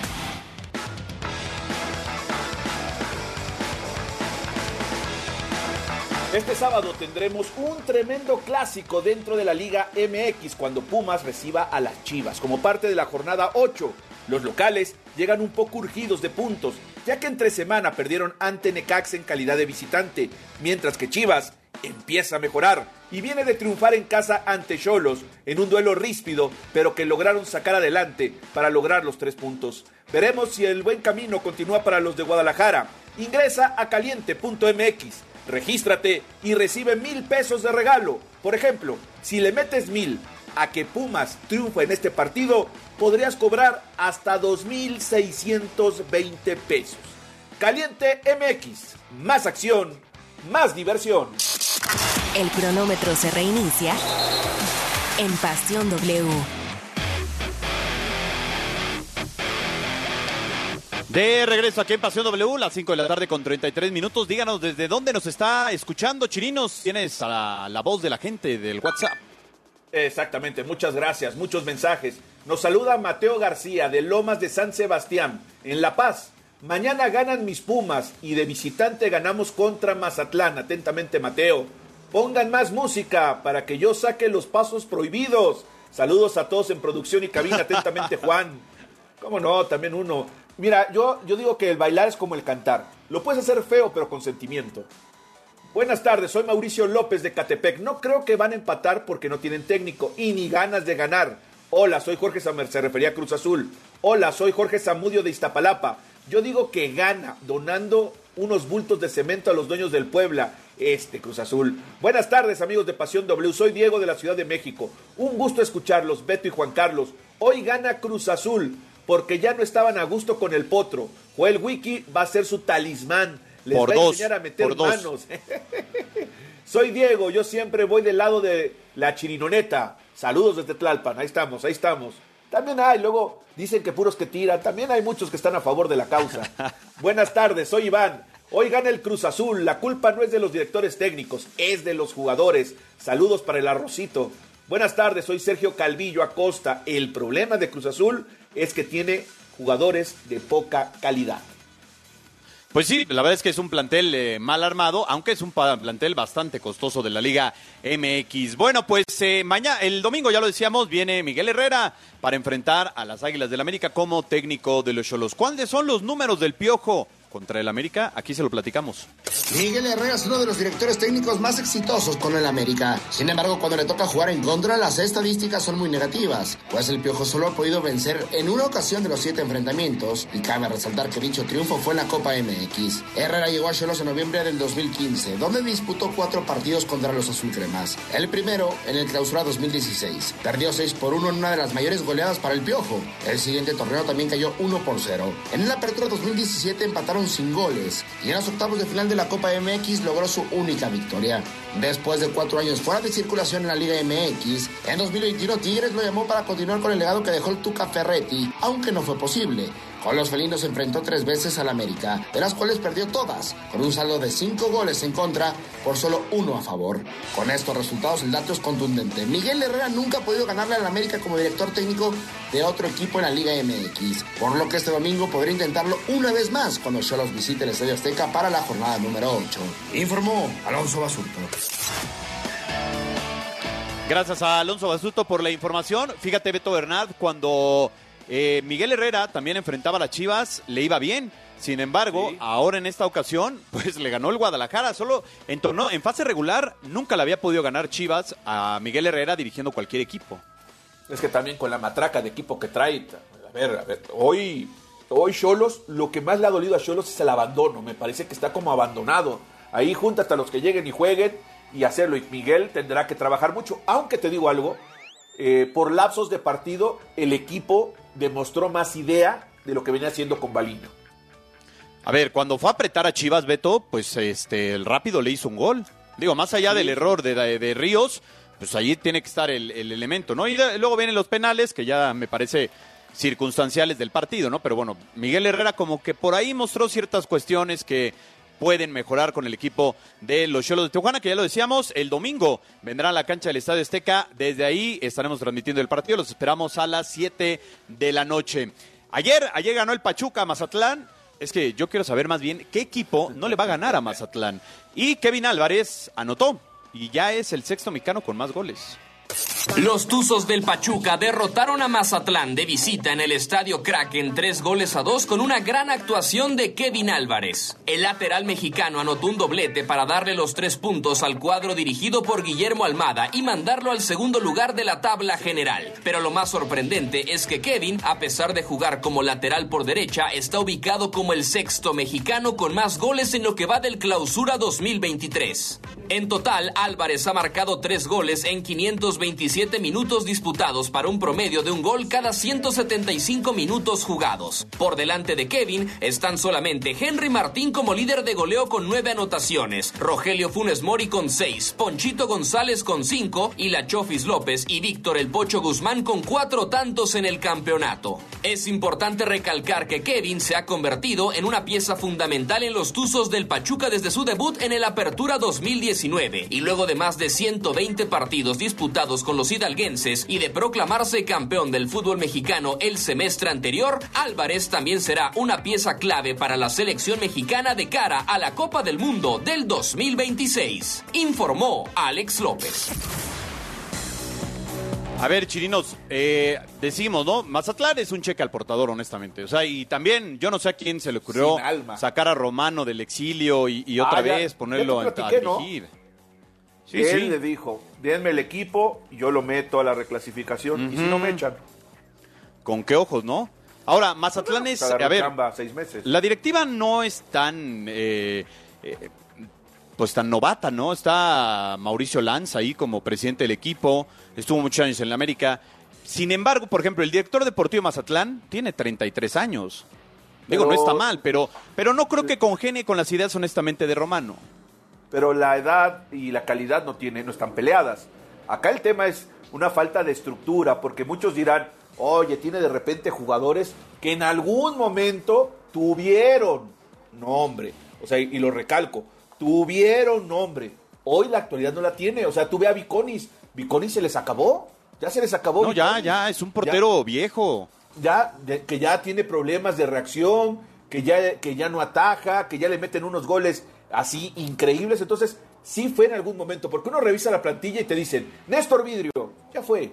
Este sábado tendremos un tremendo clásico dentro de la Liga MX cuando Pumas reciba a las Chivas. Como parte de la jornada 8, los locales llegan un poco urgidos de puntos, ya que entre semana perdieron ante Necax en calidad de visitante, mientras que Chivas empieza a mejorar y viene de triunfar en casa ante Cholos en un duelo ríspido, pero que lograron sacar adelante para lograr los tres puntos. Veremos si el buen camino continúa para los de Guadalajara. Ingresa a caliente.mx, regístrate y recibe mil pesos de regalo. Por ejemplo, si le metes mil a que Pumas triunfa en este partido, podrías cobrar hasta 2.620 pesos. Caliente MX, más acción, más diversión. El cronómetro se reinicia en Pasión W. De regreso aquí en Pasión W, las 5 de la tarde con 33 minutos. Díganos desde dónde nos está escuchando, Chirinos. Tienes a la, la voz de la gente del WhatsApp. Exactamente, muchas gracias, muchos mensajes. Nos saluda Mateo García de Lomas de San Sebastián, en La Paz. Mañana ganan mis Pumas y de visitante ganamos contra Mazatlán. Atentamente, Mateo. Pongan más música para que yo saque los pasos prohibidos. Saludos a todos en producción y cabina. Atentamente, Juan. ¿Cómo no? También uno. Mira, yo, yo digo que el bailar es como el cantar. Lo puedes hacer feo, pero con sentimiento. Buenas tardes, soy Mauricio López de Catepec. No creo que van a empatar porque no tienen técnico y ni ganas de ganar. Hola, soy Jorge Samer, se refería a Cruz Azul. Hola, soy Jorge Zamudio de Iztapalapa. Yo digo que gana donando unos bultos de cemento a los dueños del Puebla. Este Cruz Azul. Buenas tardes, amigos de Pasión W. Soy Diego de la Ciudad de México. Un gusto escucharlos, Beto y Juan Carlos. Hoy gana Cruz Azul porque ya no estaban a gusto con el potro. Joel Wiki va a ser su talismán. Les Por va a enseñar a meter por manos. (laughs) Soy Diego, yo siempre voy del lado de la chirinoneta. Saludos desde Tlalpan, ahí estamos, ahí estamos. También hay, luego dicen que puros que tiran, también hay muchos que están a favor de la causa. (laughs) Buenas tardes, soy Iván. Hoy gana el Cruz Azul, la culpa no es de los directores técnicos, es de los jugadores. Saludos para el arrocito. Buenas tardes, soy Sergio Calvillo Acosta. El problema de Cruz Azul es que tiene jugadores de poca calidad. Pues sí, la verdad es que es un plantel eh, mal armado, aunque es un plantel bastante costoso de la Liga MX. Bueno, pues eh, mañana, el domingo ya lo decíamos, viene Miguel Herrera para enfrentar a las Águilas del América como técnico de los Cholos. ¿Cuáles son los números del Piojo contra el América? Aquí se lo platicamos. Miguel Herrera es uno de los directores técnicos más exitosos con el América. Sin embargo, cuando le toca jugar en contra, las estadísticas son muy negativas, pues el Piojo solo ha podido vencer en una ocasión de los siete enfrentamientos, y cabe resaltar que dicho triunfo fue en la Copa MX. Herrera llegó a Cholos en noviembre del 2015, donde disputó cuatro partidos contra los azulcremas. El primero en el clausura 2016. Perdió 6 por 1 en una de las mayores goleadas para el Piojo. El siguiente torneo también cayó 1 por 0. En el apertura 2017 empataron sin goles y en los octavos de final de la Copa MX logró su única victoria. Después de cuatro años fuera de circulación en la Liga MX, en 2021 Tigres lo llamó para continuar con el legado que dejó el Tuca Ferretti, aunque no fue posible. Con los felinos enfrentó tres veces al América, de las cuales perdió todas, con un saldo de cinco goles en contra por solo uno a favor. Con estos resultados el dato es contundente. Miguel Herrera nunca ha podido ganarle al América como director técnico de otro equipo en la Liga MX, por lo que este domingo podría intentarlo una vez más cuando Cholos visite el Estadio Azteca para la jornada número 8. Informó Alonso Basurto. Gracias a Alonso Basuto por la información. Fíjate, Beto Bernard, cuando eh, Miguel Herrera también enfrentaba a las Chivas, le iba bien. Sin embargo, ahora en esta ocasión, (laughs) pues le ganó el Guadalajara. Solo en, torneo- en fase regular nunca le había podido ganar Chivas a Miguel Herrera dirigiendo cualquier equipo. Es que también con la matraca de equipo que trae. A ver, a ver, hoy, hoy Cholos, lo que más le ha dolido a Cholos es el abandono. Me parece que está como abandonado. Ahí junta hasta los que lleguen y jueguen y hacerlo. Y Miguel tendrá que trabajar mucho. Aunque te digo algo, eh, por lapsos de partido, el equipo demostró más idea de lo que venía haciendo con Baliño. A ver, cuando fue a apretar a Chivas, Beto, pues este, el rápido le hizo un gol. Digo, más allá Sí. del error de, de- de Ríos, pues allí tiene que estar el, el elemento, ¿no? Y de- luego vienen los penales, que ya me parece circunstanciales del partido, ¿no? Pero bueno, Miguel Herrera como que por ahí mostró ciertas cuestiones que pueden mejorar con el equipo de los Cholos de Tijuana, que ya lo decíamos, el domingo vendrá a la cancha del Estadio Azteca, desde ahí estaremos transmitiendo el partido, los esperamos a las 7 de la noche. Ayer, ayer ganó el Pachuca a Mazatlán, es que yo quiero saber más bien qué equipo no le va a ganar a Mazatlán. Y Kevin Álvarez anotó y ya es el sexto mexicano con más goles. Los Tuzos del Pachuca derrotaron a Mazatlán de visita en el Estadio Kraken tres goles a dos con una gran actuación de Kevin Álvarez. El lateral mexicano anotó un doblete para darle los tres puntos al cuadro dirigido por Guillermo Almada y mandarlo al segundo lugar de la tabla general. Pero lo más sorprendente es que Kevin, a pesar de jugar como lateral por derecha, está ubicado como el sexto mexicano con más goles en lo que va del clausura 2023. En total, Álvarez ha marcado tres goles en 527 minutos disputados para un promedio de un gol cada 175 minutos jugados. Por delante de Kevin están solamente Henry Martín como líder de goleo con nueve anotaciones, Rogelio Funes Mori con seis, Ponchito González con cinco y la Chofis López y Víctor El Pocho Guzmán con cuatro tantos en el campeonato. Es importante recalcar que Kevin se ha convertido en una pieza fundamental en los Tuzos del Pachuca desde su debut en el Apertura 2019 y luego de más de 120 partidos disputados con los hidalguenses y de proclamarse campeón del fútbol mexicano el semestre anterior, Álvarez también será una pieza clave para la selección mexicana de cara a la Copa del Mundo del 2026, informó Alex López. A ver, chirinos, eh, decimos, ¿no? Mazatlán es un cheque al portador, honestamente. O sea, y también, yo no sé a quién se le ocurrió sacar a Romano del exilio y, y otra Ah, ya- vez ponerlo ya a, dirigir. Sí, Él sí. le dijo, denme el equipo yo lo meto a la reclasificación. Y si no me echan, ¿Con qué ojos, no? Ahora, Mazatlán es, agarró a ver, chamba seis meses. la directiva no es tan, eh, eh, pues tan novata, ¿no? Está Mauricio Lanz ahí como presidente del equipo, estuvo muchos años en la América. Sin embargo, por ejemplo, el director deportivo de Mazatlán tiene 33 años. Digo, no está mal, pero, pero no creo que congenie con las ideas honestamente de Romano. Pero la edad y la calidad no tiene, no están peleadas. Acá el tema es una falta de estructura, porque muchos dirán, oye, tiene de repente jugadores que en algún momento tuvieron nombre. O sea, y, lo recalco, tuvieron nombre. Hoy la actualidad no la tiene. O sea, tú ve a Viconis. Viconis se les acabó. Ya se les acabó. No, ya, Viconis. ya, es un portero viejo. ya, que ya tiene problemas de reacción, que ya, que ya no ataja, que ya le meten unos goles así increíbles. Entonces, sí fue en algún momento, porque uno revisa la plantilla y te dicen, Néstor Vidrio, ya fue,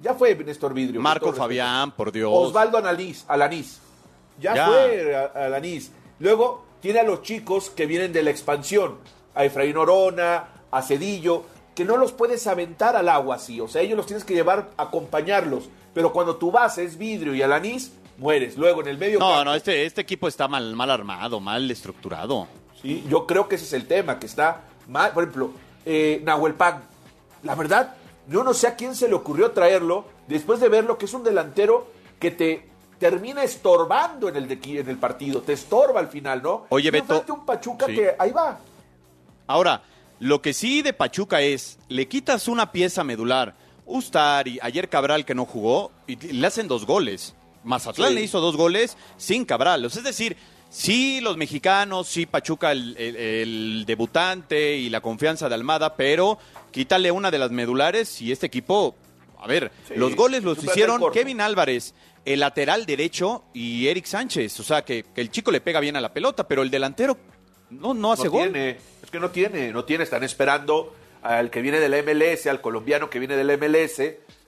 ya fue Néstor Vidrio. Marco. Fabián, por Dios. Osvaldo Analiz, Alanís. Ya, Ya. fue Alanís. Luego tiene a los chicos que vienen de la expansión. A Efraín Orona, a Cedillo, que no los puedes aventar al agua así. O sea, ellos los tienes que llevar, acompañarlos. Pero cuando tu base es vidrio y Alanís, mueres. Luego en el medio No, campo- no, este, este equipo está mal, mal armado, mal estructurado. Sí, yo creo que ese es el tema, que está mal. Por ejemplo, eh, Nahuel Pan. La verdad, yo no sé a quién se le ocurrió traerlo después de verlo que es un delantero que te termina estorbando en el, de- en el partido. Te estorba al final, ¿no? Oye, Y Beto. un Pachuca Sí. que ahí va. Ahora, lo que sí de Pachuca es, le quitas una pieza medular. Ustari, ayer Cabral que no jugó, y le hacen dos goles. Mazatlán Sí. le hizo dos goles sin Cabral. O sea, es decir, sí los mexicanos, sí Pachuca el, el- el debutante y la confianza de Almada, pero quítale una de las medulares y este equipo, a ver, Sí, los goles los hicieron. Kevin Álvarez, el lateral derecho y Eric Sánchez. O sea, que, que el chico le pega bien a la pelota, pero el delantero no, no hace no gol. tiene, es que no tiene, no tiene, están esperando al que viene del MLS, al colombiano que viene del MLS,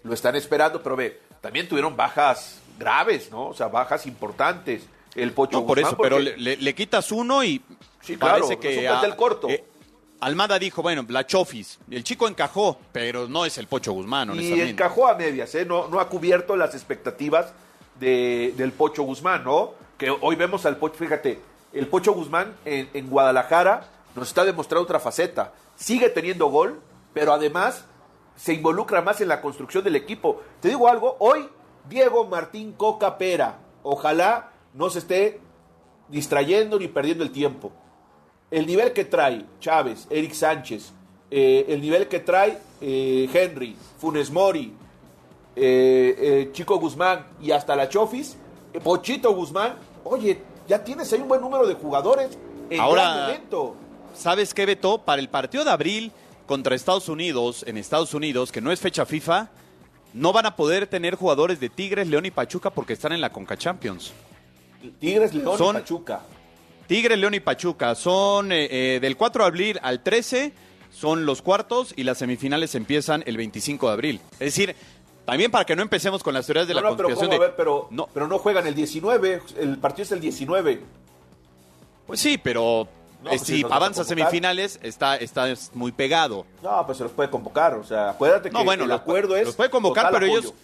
lo están esperando, pero ve, también tuvieron bajas graves, ¿no? O sea, bajas importantes. El Pocho No, por Guzmán, eso, pero porque- le, le- le quitas uno y Sí, parece que... ah, corto. eh, Almada dijo, bueno, la Chofis. El chico encajó, pero no es el Pocho Guzmán, y honestamente. encajó a medias, ¿eh? No, no ha cubierto las expectativas de- del Pocho Guzmán, ¿no? Que hoy vemos al Pocho, fíjate, el Pocho Guzmán en, en Guadalajara nos está demostrando otra faceta. Sigue teniendo gol, pero además se involucra más en la construcción del equipo. Te digo algo, hoy Diego Martín Coca Pera, ojalá no se esté distrayendo ni perdiendo el tiempo. El nivel que trae Chávez, Eric Sánchez, eh, el nivel que trae eh, Henry, Funes Mori, eh, Chico Guzmán y hasta la Chofis, Pochito Guzmán, oye, ya tienes ahí un buen número de jugadores en Ahora, momento. ¿sabes qué, Beto? Para el partido de abril contra Estados Unidos, en Estados Unidos, que no es fecha FIFA, no van a poder tener jugadores de Tigres, León y Pachuca porque están en la Conca Champions. Tigres, León Son- y Pachuca. Tigres, León y Pachuca son eh, eh, del 4 de abril al 13, son los cuartos y las semifinales empiezan el 25 de abril. Es decir, también para que no empecemos con las teorías de No, la no, pero, conspiración ¿cómo? de... A ver, pero, No. pero no juegan el 19, el partido es el 19. Pues sí, pero No, eh, pues si avanza a semifinales, está, está es muy pegado. No, pues se los puede convocar, o sea, acuérdate que No, bueno, el los, acuerdo es los puede convocar, pero apoyo. ellos,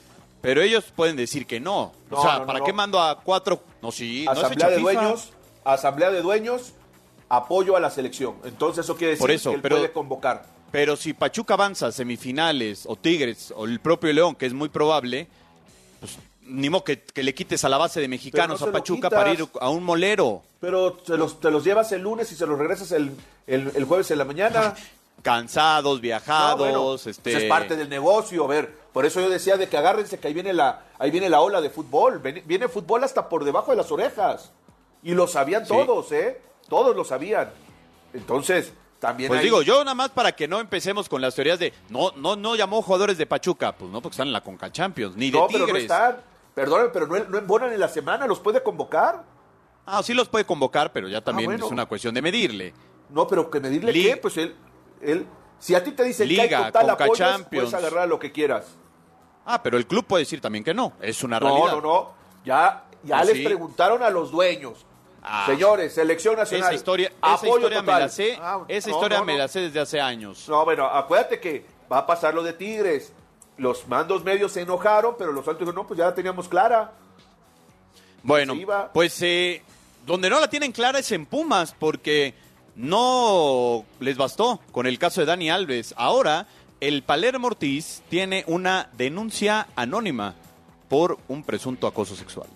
pero ellos pueden decir que no. No, o sea, no, no, ¿para qué mando a cuatro? No, sí, asamblea de FIFA. dueños, asamblea de dueños, apoyo a la selección. Entonces eso quiere decir Por eso, que él pero- puede convocar. Pero si Pachuca avanza a semifinales, o Tigres, o el propio León, que es muy probable, pues ni modo que, que le quites a la base de mexicanos a Pachuca para ir a un molero. Pero te los, te los llevas el lunes y se los regresas el, el, el jueves en la mañana. Cansados, No, viajados, bueno, este... pues es parte del negocio. A ver, por eso yo decía de que agárrense que ahí viene la, ahí viene la ola de fútbol. Viene, viene fútbol hasta por debajo de las orejas. Y lo sabían Sí. todos, ¿eh? Todos lo sabían. Entonces, también Pues digo, yo nada más para que no empecemos con las teorías de no, no, no llamó jugadores de Pachuca, pues no, porque están en la Conca Champions, ni de No, Tigres. pero no están. Perdóname, pero no, no embonan en la semana, los puede convocar. Ah, sí los puede convocar, pero ya también Ah, bueno. es una cuestión de medirle. No, pero que medirle qué, pues él, él, si a ti te dicen que Liga, hay total apoyos, Champions. puedes agarrar lo que quieras. Ah, pero el club puede decir también que no, es una No, realidad. no, no. Ya, ya Ah, les sí. preguntaron a los dueños. Ah. Señores, selección nacional. Esa historia, esa apoyo historia me total. la sé, Ah, esa no, historia no, me no. la sé desde hace años. No, bueno, acuérdate que va a pasar lo de Tigres. Los mandos medios se enojaron, pero los altos dijeron, no, pues ya la teníamos clara. Bueno, pues eh, donde no la tienen clara es en Pumas, porque no les bastó con el caso de Dani Alves. Ahora, el Palermo Ortiz tiene una denuncia anónima por un presunto acoso sexual.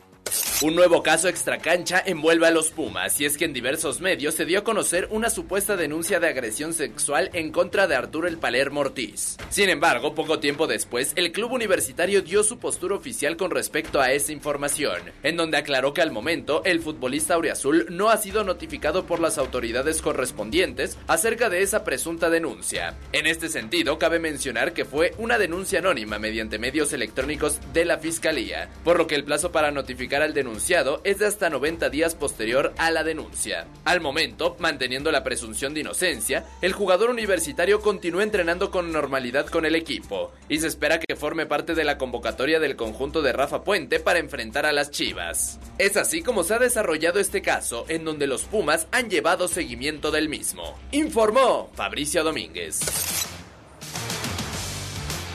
Un nuevo caso extracancha envuelve a los Pumas, y es que en diversos medios se dio a conocer una supuesta denuncia de agresión sexual en contra de Arturo el Palermo Ortiz. Sin embargo, poco tiempo después, el club universitario dio su postura oficial con respecto a esa información, en donde aclaró que al momento el futbolista auriazul no ha sido notificado por las autoridades correspondientes acerca de esa presunta denuncia. En este sentido, cabe mencionar que fue una denuncia anónima mediante medios electrónicos de la Fiscalía, por lo que el plazo para notificar al denunciado es de hasta 90 días posterior a la denuncia. Al momento, manteniendo la presunción de inocencia, el jugador universitario continúa entrenando con normalidad con el equipo y se espera que forme parte de la convocatoria del conjunto de Rafa Puente para enfrentar a las Chivas. Es así como se ha desarrollado este caso en donde los Pumas han llevado seguimiento del mismo. Informó Fabricio Domínguez.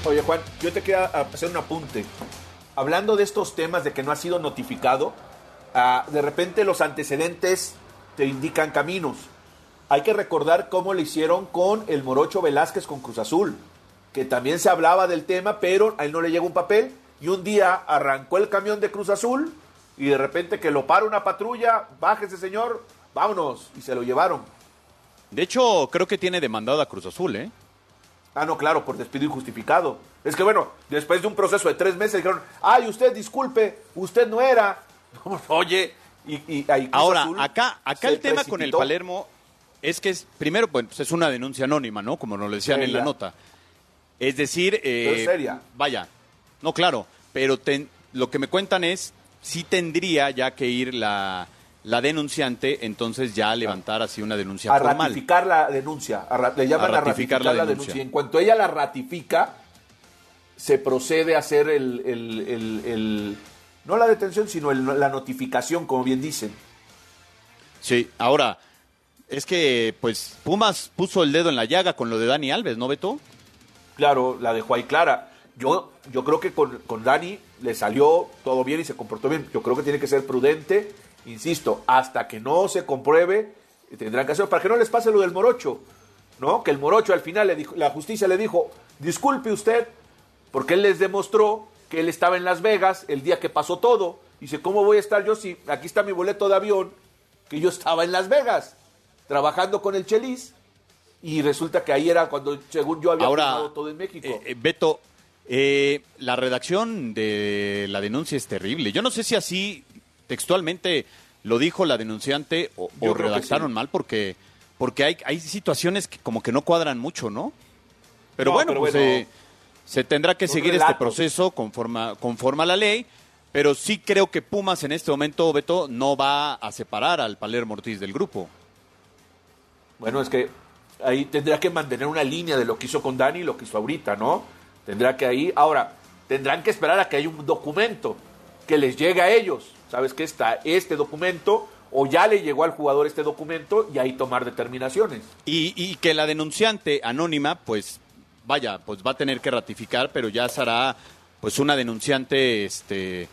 Oye Juan, yo te quería hacer un apunte hablando de estos temas de que no ha sido notificado, ah, de repente los antecedentes te indican caminos. Hay que recordar cómo le hicieron con el Morocho Velázquez con Cruz Azul, que también se hablaba del tema, pero a él no le llegó un papel y un día arrancó el camión de Cruz Azul y de repente que lo para una patrulla, bájese señor, vámonos, y se lo llevaron. De hecho, creo que tiene demandado a Cruz Azul, ¿eh? Ah, no, claro, por despido injustificado. Es que bueno, después de un proceso de tres meses dijeron, ay, usted disculpe, usted no era. (laughs) Oye, y, y Ahora, acá, acá el tema con el Palermo es que es, primero, pues es una denuncia anónima, ¿no? Como nos lo decían en la nota. Es decir, eh, seria. vaya, no, claro, pero lo que me cuentan es, sí tendría ya que ir la, la denunciante entonces ya a levantar así una denuncia a formal. ratificar la denuncia, le llaman a ratificar, la, denuncia. Y en cuanto ella la ratifica, se procede a hacer el, el, no la detención, sino la notificación, como bien dicen. Sí, ahora, es que pues Pumas puso el dedo en la llaga con lo de Dani Alves, ¿no, Beto? Claro, la dejó ahí clara. Yo, yo creo que con, con Dani le salió todo bien y se comportó bien. Yo creo que tiene que ser prudente insisto, hasta que no se compruebe, tendrán que hacerlo para que no les pase lo del morocho, ¿no? Que el morocho al final le dijo, la justicia le dijo, disculpe usted, porque él les demostró que él estaba en Las Vegas el día que pasó todo. Dice, ¿cómo voy a estar yo si aquí está mi boleto de avión, que yo estaba en Las Vegas, trabajando con el Chelis? Y resulta que ahí era cuando, según yo, había Ahora, todo en México. Eh, eh, Beto, eh, la redacción de la denuncia es terrible. Yo no sé si así textualmente lo dijo la denunciante o, redactaron mal porque, porque hay, hay situaciones que como que no cuadran mucho, ¿no? Pero bueno, pues, eh, se tendrá que seguir este proceso conforme, conforme a la ley, pero sí creo que Pumas en este momento, Beto, no va a separar al Palermo Ortiz del grupo. Bueno, es que ahí tendrá que mantener una línea de lo que hizo con Dani y lo que hizo ahorita, ¿no? Tendrá que ahí, ahora, tendrán que esperar a que haya un documento que les llegue a ellos sabes que está este documento o ya le llegó al jugador este documento y ahí tomar determinaciones. Y, que la denunciante anónima, pues vaya, pues va a tener que ratificar, pero ya será pues una denunciante, este,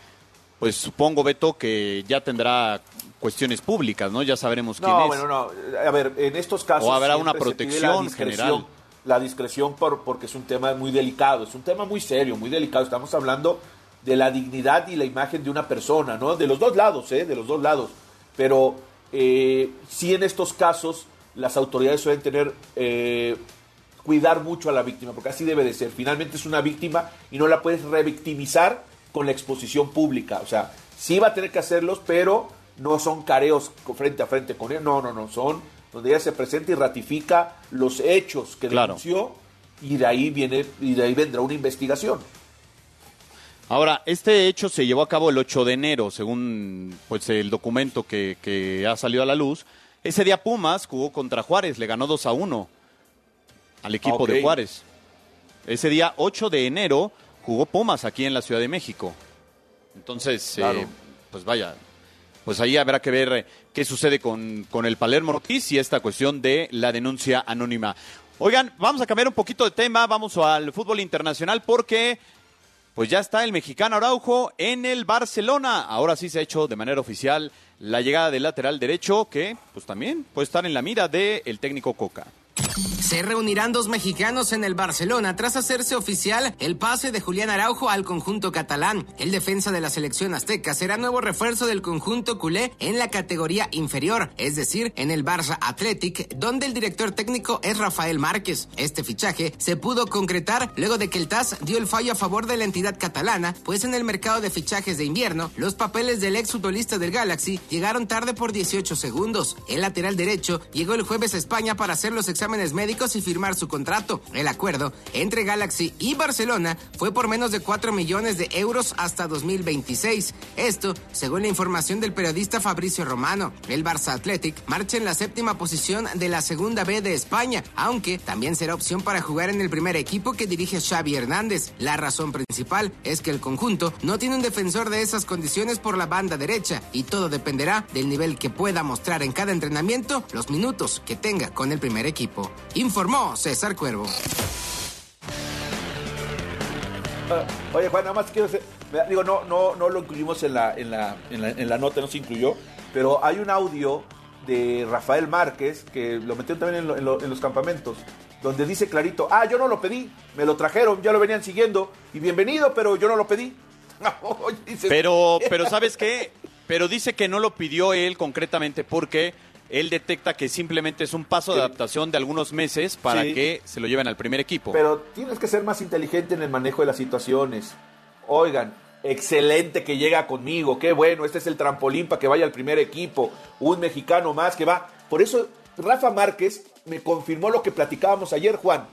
pues supongo Beto que ya tendrá cuestiones públicas, ¿no? Ya sabremos quién no, es. Bueno, no, a ver, en estos casos o habrá una protección general. La discreción por, porque es un tema muy delicado, es un tema muy serio, muy delicado. Estamos hablando de la dignidad y la imagen de una persona, ¿no? De los dos lados, ¿eh? De los dos lados. Pero eh, sí en estos casos las autoridades suelen tener, eh, cuidar mucho a la víctima, porque así debe de ser. Finalmente es una víctima y no la puedes revictimizar con la exposición pública. O sea, sí va a tener que hacerlos, pero no son careos frente a frente con él. No, no, no, son donde ella se presenta y ratifica los hechos que denunció y de ahí viene y de ahí vendrá una investigación. Ahora, este hecho se llevó a cabo el 8 de enero, según pues el documento que, ha salido a la luz. Ese día Pumas jugó contra Juárez, le ganó 2 a 1 al equipo de Juárez. Ese día 8 de enero jugó Pumas aquí en la Ciudad de México. Entonces, eh, pues vaya, pues ahí habrá que ver qué sucede con, con el Palermo Ortiz y esta cuestión de la denuncia anónima. Oigan, vamos a cambiar un poquito de tema, vamos al fútbol internacional porque pues ya está el mexicano Araujo en el Barcelona. Ahora sí se ha hecho de manera oficial la llegada del lateral derecho que pues también puede estar en la mira del técnico Coca. Se reunirán dos mexicanos en el Barcelona tras hacerse oficial el pase de Julián Araujo al conjunto catalán. El defensa de la selección azteca será nuevo refuerzo del conjunto culé en la categoría inferior, es decir, en el Barça Athletic, donde el director técnico es Rafael Márquez. Este fichaje se pudo concretar luego de que el TAS dio el fallo a favor de la entidad catalana, pues en el mercado de fichajes de invierno, los papeles del ex futbolista del Galaxy llegaron tarde por 18 segundos. El lateral derecho llegó el jueves a España para hacer los exámenes médicos y firmar su contrato. El acuerdo entre Galaxy y Barcelona fue por menos de 4 millones de euros hasta 2026. Esto, según la información del periodista Fabricio Romano. El Barça Athletic marcha en la séptima posición de la segunda B de España, aunque también será opción para jugar en el primer equipo que dirige Xavi Hernández. La razón principal es que el conjunto no tiene un defensor de esas condiciones por la banda derecha y todo dependerá del nivel que pueda mostrar en cada entrenamiento, los minutos que tenga con el primer equipo informó César Cuervo. Ah, oye, Juan, nada más quiero decir, digo, no, no, no lo incluimos en la, en, la, en, la, en la nota, no se incluyó, pero hay un audio de Rafael Márquez, que lo metieron también en, en, los campamentos, donde dice clarito, ah, yo no lo pedí, me lo trajeron, ya lo venían siguiendo, y bienvenido, pero yo no lo pedí. (laughs) pero, (laughs) pero ¿sabes qué? Pero dice que no lo pidió él concretamente porque él detecta que simplemente es un paso de adaptación de algunos meses para que se lo lleven al primer equipo. Pero tienes que ser más inteligente en el manejo de las situaciones. Oigan, excelente que llega conmigo, qué bueno, este es el trampolín para que vaya al primer equipo, un mexicano más que va. Por eso Rafa Márquez me confirmó lo que platicábamos ayer, Juan.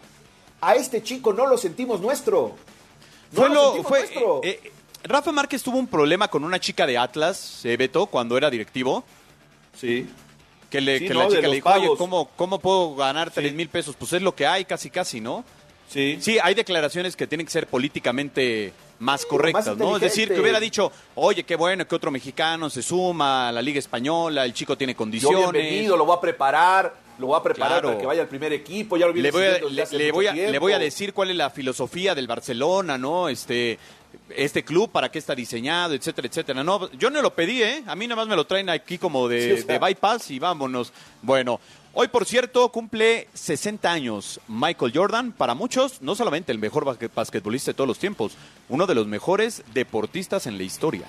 A este chico no lo sentimos nuestro. No lo, fue, nuestro. Eh, eh, Rafa Márquez tuvo un problema con una chica de Atlas, eh, Beto, cuando era directivo. Sí. Que, le, que la chica le dijo, oye, ¿cómo, ¿cómo puedo ganar tres mil pesos? Pues es lo que hay, casi, casi, ¿no? Sí. Sí, hay declaraciones que tienen que ser políticamente más correctas, ¿no? Es decir, que hubiera dicho, oye, qué bueno que otro mexicano se suma a la Liga Española, el chico tiene condiciones. Yo bienvenido, lo voy a preparar, lo voy a preparar para que vaya al primer equipo, ya lo le voy, a, le, voy a, le voy a decir cuál es la filosofía del Barcelona, ¿no? Este, este club, para qué está diseñado, etcétera, etcétera. No, yo no lo pedí, ¿eh? A mí nada más me lo traen aquí como de, de bypass y vámonos. Bueno, Hoy, por cierto, cumple 60 años Michael Jordan, para muchos, no solamente el mejor basquetbolista de todos los tiempos, uno de los mejores deportistas en la historia.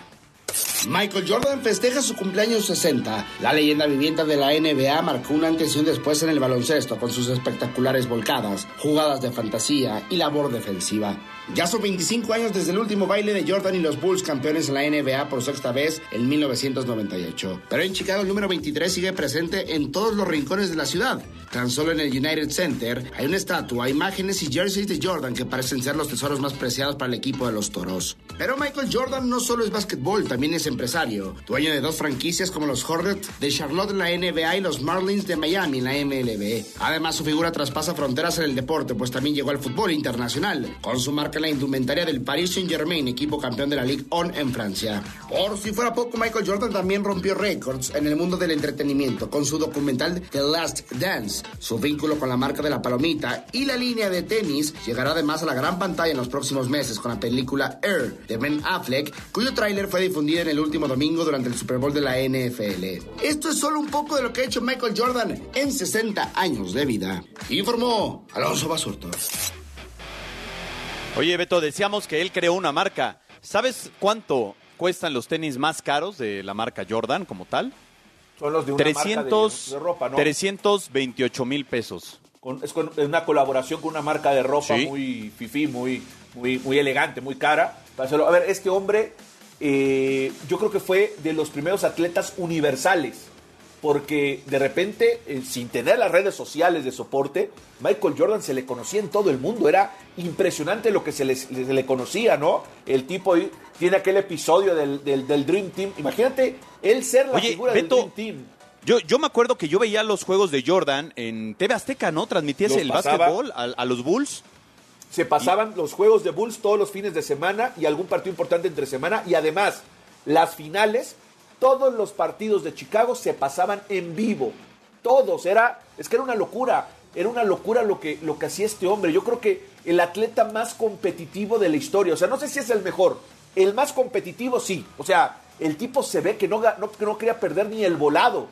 Michael Jordan festeja su cumpleaños 60. La leyenda viviente de la NBA marcó un antes y un después en el baloncesto con sus espectaculares volcadas, jugadas de fantasía y labor defensiva. Ya son 25 años desde el último baile de Jordan y los Bulls campeones en la NBA por sexta vez en 1998. Pero en Chicago el número 23 sigue presente en todos los rincones de la ciudad. Tan solo en el United Center hay una estatua, imágenes y jerseys de Jordan que parecen ser los tesoros más preciados para el equipo de los Toros. Pero Michael Jordan no solo es básquetbol, también es empresario, dueño de dos franquicias como los Hornets de Charlotte en la NBA y los Marlins de Miami en la MLB. Además, su figura traspasa fronteras en el deporte, pues también llegó al fútbol internacional, con su marca la indumentaria del Paris Saint-Germain, equipo campeón de la Ligue 1 en Francia. Por si fuera poco, Michael Jordan también rompió récords en el mundo del entretenimiento con su documental The Last Dance. Su vínculo con la marca de la palomita y la línea de tenis llegará además a la gran pantalla en los próximos meses con la película Air de Ben Affleck, cuyo tráiler fue difundido en el último domingo durante el Super Bowl de la NFL. Esto es solo un poco de lo que ha hecho Michael Jordan en 60 años de vida. Informó Alonso Basurto. Oye, Beto, decíamos que él creó una marca. ¿Sabes cuánto cuestan los tenis más caros de la marca Jordan como tal? Son los de una 300, marca de, ropa, ¿no? 328 mil pesos. es con, una colaboración con una marca de ropa muy fifí, muy, muy, muy elegante, muy cara. A ver, este hombre eh, yo creo que fue de los primeros atletas universales porque de repente, eh, sin tener las redes sociales de soporte, Michael Jordan se le conocía en todo el mundo. Era impresionante lo que se le, conocía, ¿no? El tipo tiene aquel episodio del, Dream Team. Imagínate él ser la figura del Dream Team. Yo, yo me acuerdo que yo veía los juegos de Jordan en TV Azteca, ¿no? Transmitías el básquetbol a, los Bulls. Se pasaban los juegos de Bulls todos los fines de semana y algún partido importante entre semana. Y además, las finales todos los partidos de Chicago se pasaban en vivo. Todos. Era, es que era una locura. Era una locura lo que, lo que hacía este hombre. Yo creo que el atleta más competitivo de la historia. O sea, no sé si es el mejor. El más competitivo, sí. O sea, el tipo se ve que no, no, no quería perder ni el volado.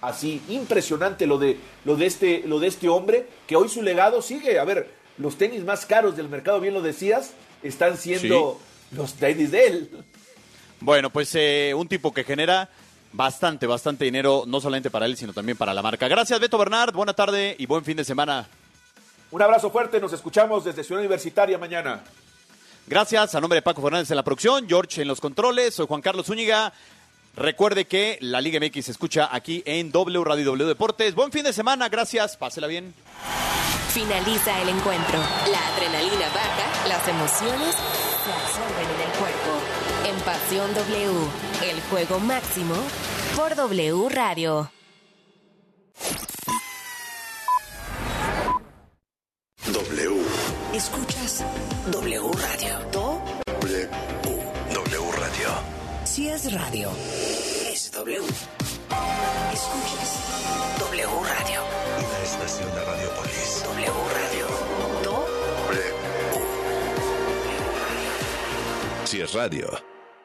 así. Impresionante lo de, lo de, este, lo de este hombre, que hoy su legado sigue. A ver, los tenis más caros del mercado, bien lo decías, están siendo los tenis de él. Bueno, pues eh, un tipo que genera bastante, bastante dinero, no solamente para él, sino también para la marca. Gracias, Beto Bernard. Buena tarde y buen fin de semana. Un abrazo fuerte, nos escuchamos desde Ciudad Universitaria mañana. Gracias, a nombre de Paco Fernández en la producción, George en los controles, soy Juan Carlos Zúñiga. Recuerde que la Liga MX se escucha aquí en W Radio W Deportes. Buen fin de semana, gracias, pásela bien. Finaliza el encuentro. La adrenalina baja, las emociones se absorben en el Pasión W, el juego máximo por W Radio. W. Escuchas W Radio. Do W. W Radio. Si es radio, es W. Escuchas W Radio. Una estación de Radiopolis. W Radio. Do W. Si es radio.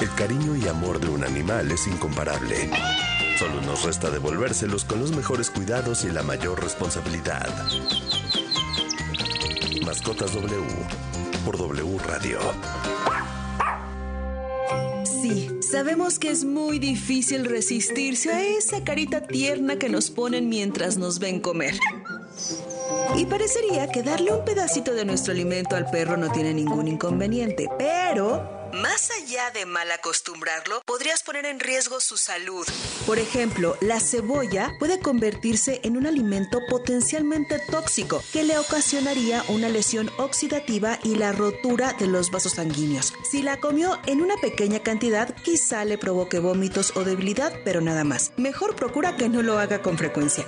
El cariño y amor de un animal es incomparable. Solo nos resta devolvérselos con los mejores cuidados y la mayor responsabilidad. Mascotas W por W Radio. Sí, sabemos que es muy difícil resistirse a esa carita tierna que nos ponen mientras nos ven comer. Y parecería que darle un pedacito de nuestro alimento al perro no tiene ningún inconveniente, pero más allá de mal acostumbrarlo, podrías poner en riesgo su salud. Por ejemplo, la cebolla puede convertirse en un alimento potencialmente tóxico que le ocasionaría una lesión oxidativa y la rotura de los vasos sanguíneos. Si la comió en una pequeña cantidad, quizá le provoque vómitos o debilidad, pero nada más. Mejor procura que no lo haga con frecuencia.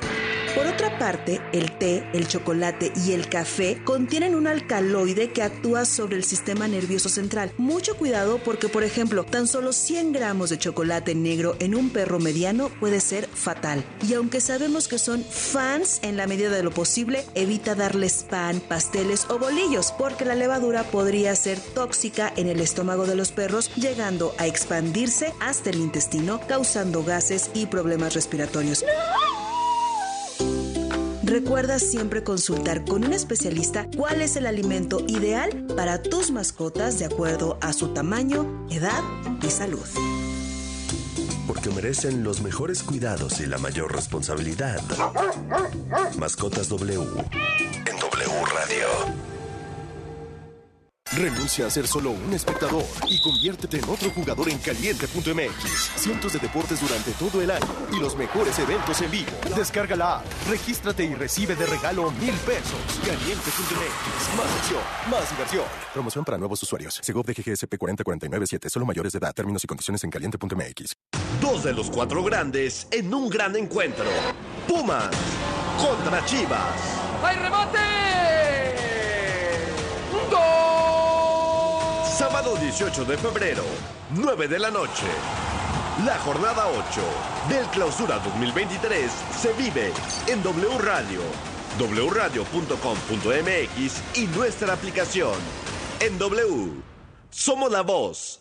Por otra parte, el té, el chocolate y el café contienen un alcaloide que actúa sobre el sistema nervioso central. Mucho cuidado porque, por ejemplo, tan solo 100 gramos de chocolate negro en un perro mediano puede ser fatal. Y aunque sabemos que son fans en la medida de lo posible, evita darles pan, pasteles o bolillos porque la levadura podría ser tóxica en el estómago de los perros, llegando a expandirse hasta el intestino, causando gases y problemas respiratorios. Recuerda siempre consultar con un especialista cuál es el alimento ideal para tus mascotas de acuerdo a su tamaño, edad y salud. Porque merecen los mejores cuidados y la mayor responsabilidad. Mascotas W en W Radio. Renuncia a ser solo un espectador y conviértete en otro jugador en caliente.mx. Cientos de deportes durante todo el año y los mejores eventos en vivo. Descarga la app, regístrate y recibe de regalo mil pesos. Caliente.mx. Más acción, más diversión. Promoción para nuevos usuarios. Segov de GGSP 40497. Solo mayores de edad. Términos y condiciones en caliente.mx. Dos de los cuatro grandes en un gran encuentro. Pumas contra Chivas. ¡Hay remate! Sábado 18 de febrero, 9 de la noche. La jornada 8 del Clausura 2023 se vive en W Radio, wradio.com.mx y nuestra aplicación. En W, somos la voz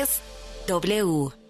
W.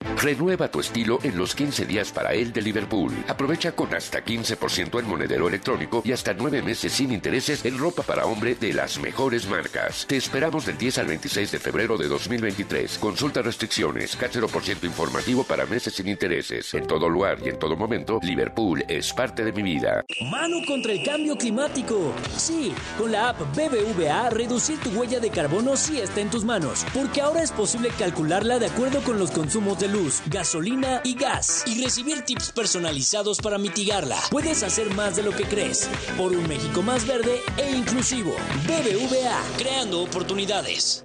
Renueva tu estilo en los 15 días para él de Liverpool. Aprovecha con hasta 15% en monedero electrónico y hasta 9 meses sin intereses en ropa para hombre de las mejores marcas. Te esperamos del 10 al 26 de febrero de 2023. Consulta restricciones, 0% informativo para meses sin intereses. En todo lugar y en todo momento, Liverpool es parte de mi vida. Mano contra el cambio climático. Sí, con la app BBVA, reducir tu huella de carbono sí está en tus manos, porque ahora es posible calcularla de acuerdo con los consumos luz, gasolina y gas, y recibir tips personalizados para mitigarla. Puedes hacer más de lo que crees, por un México más verde e inclusivo. BBVA, creando oportunidades.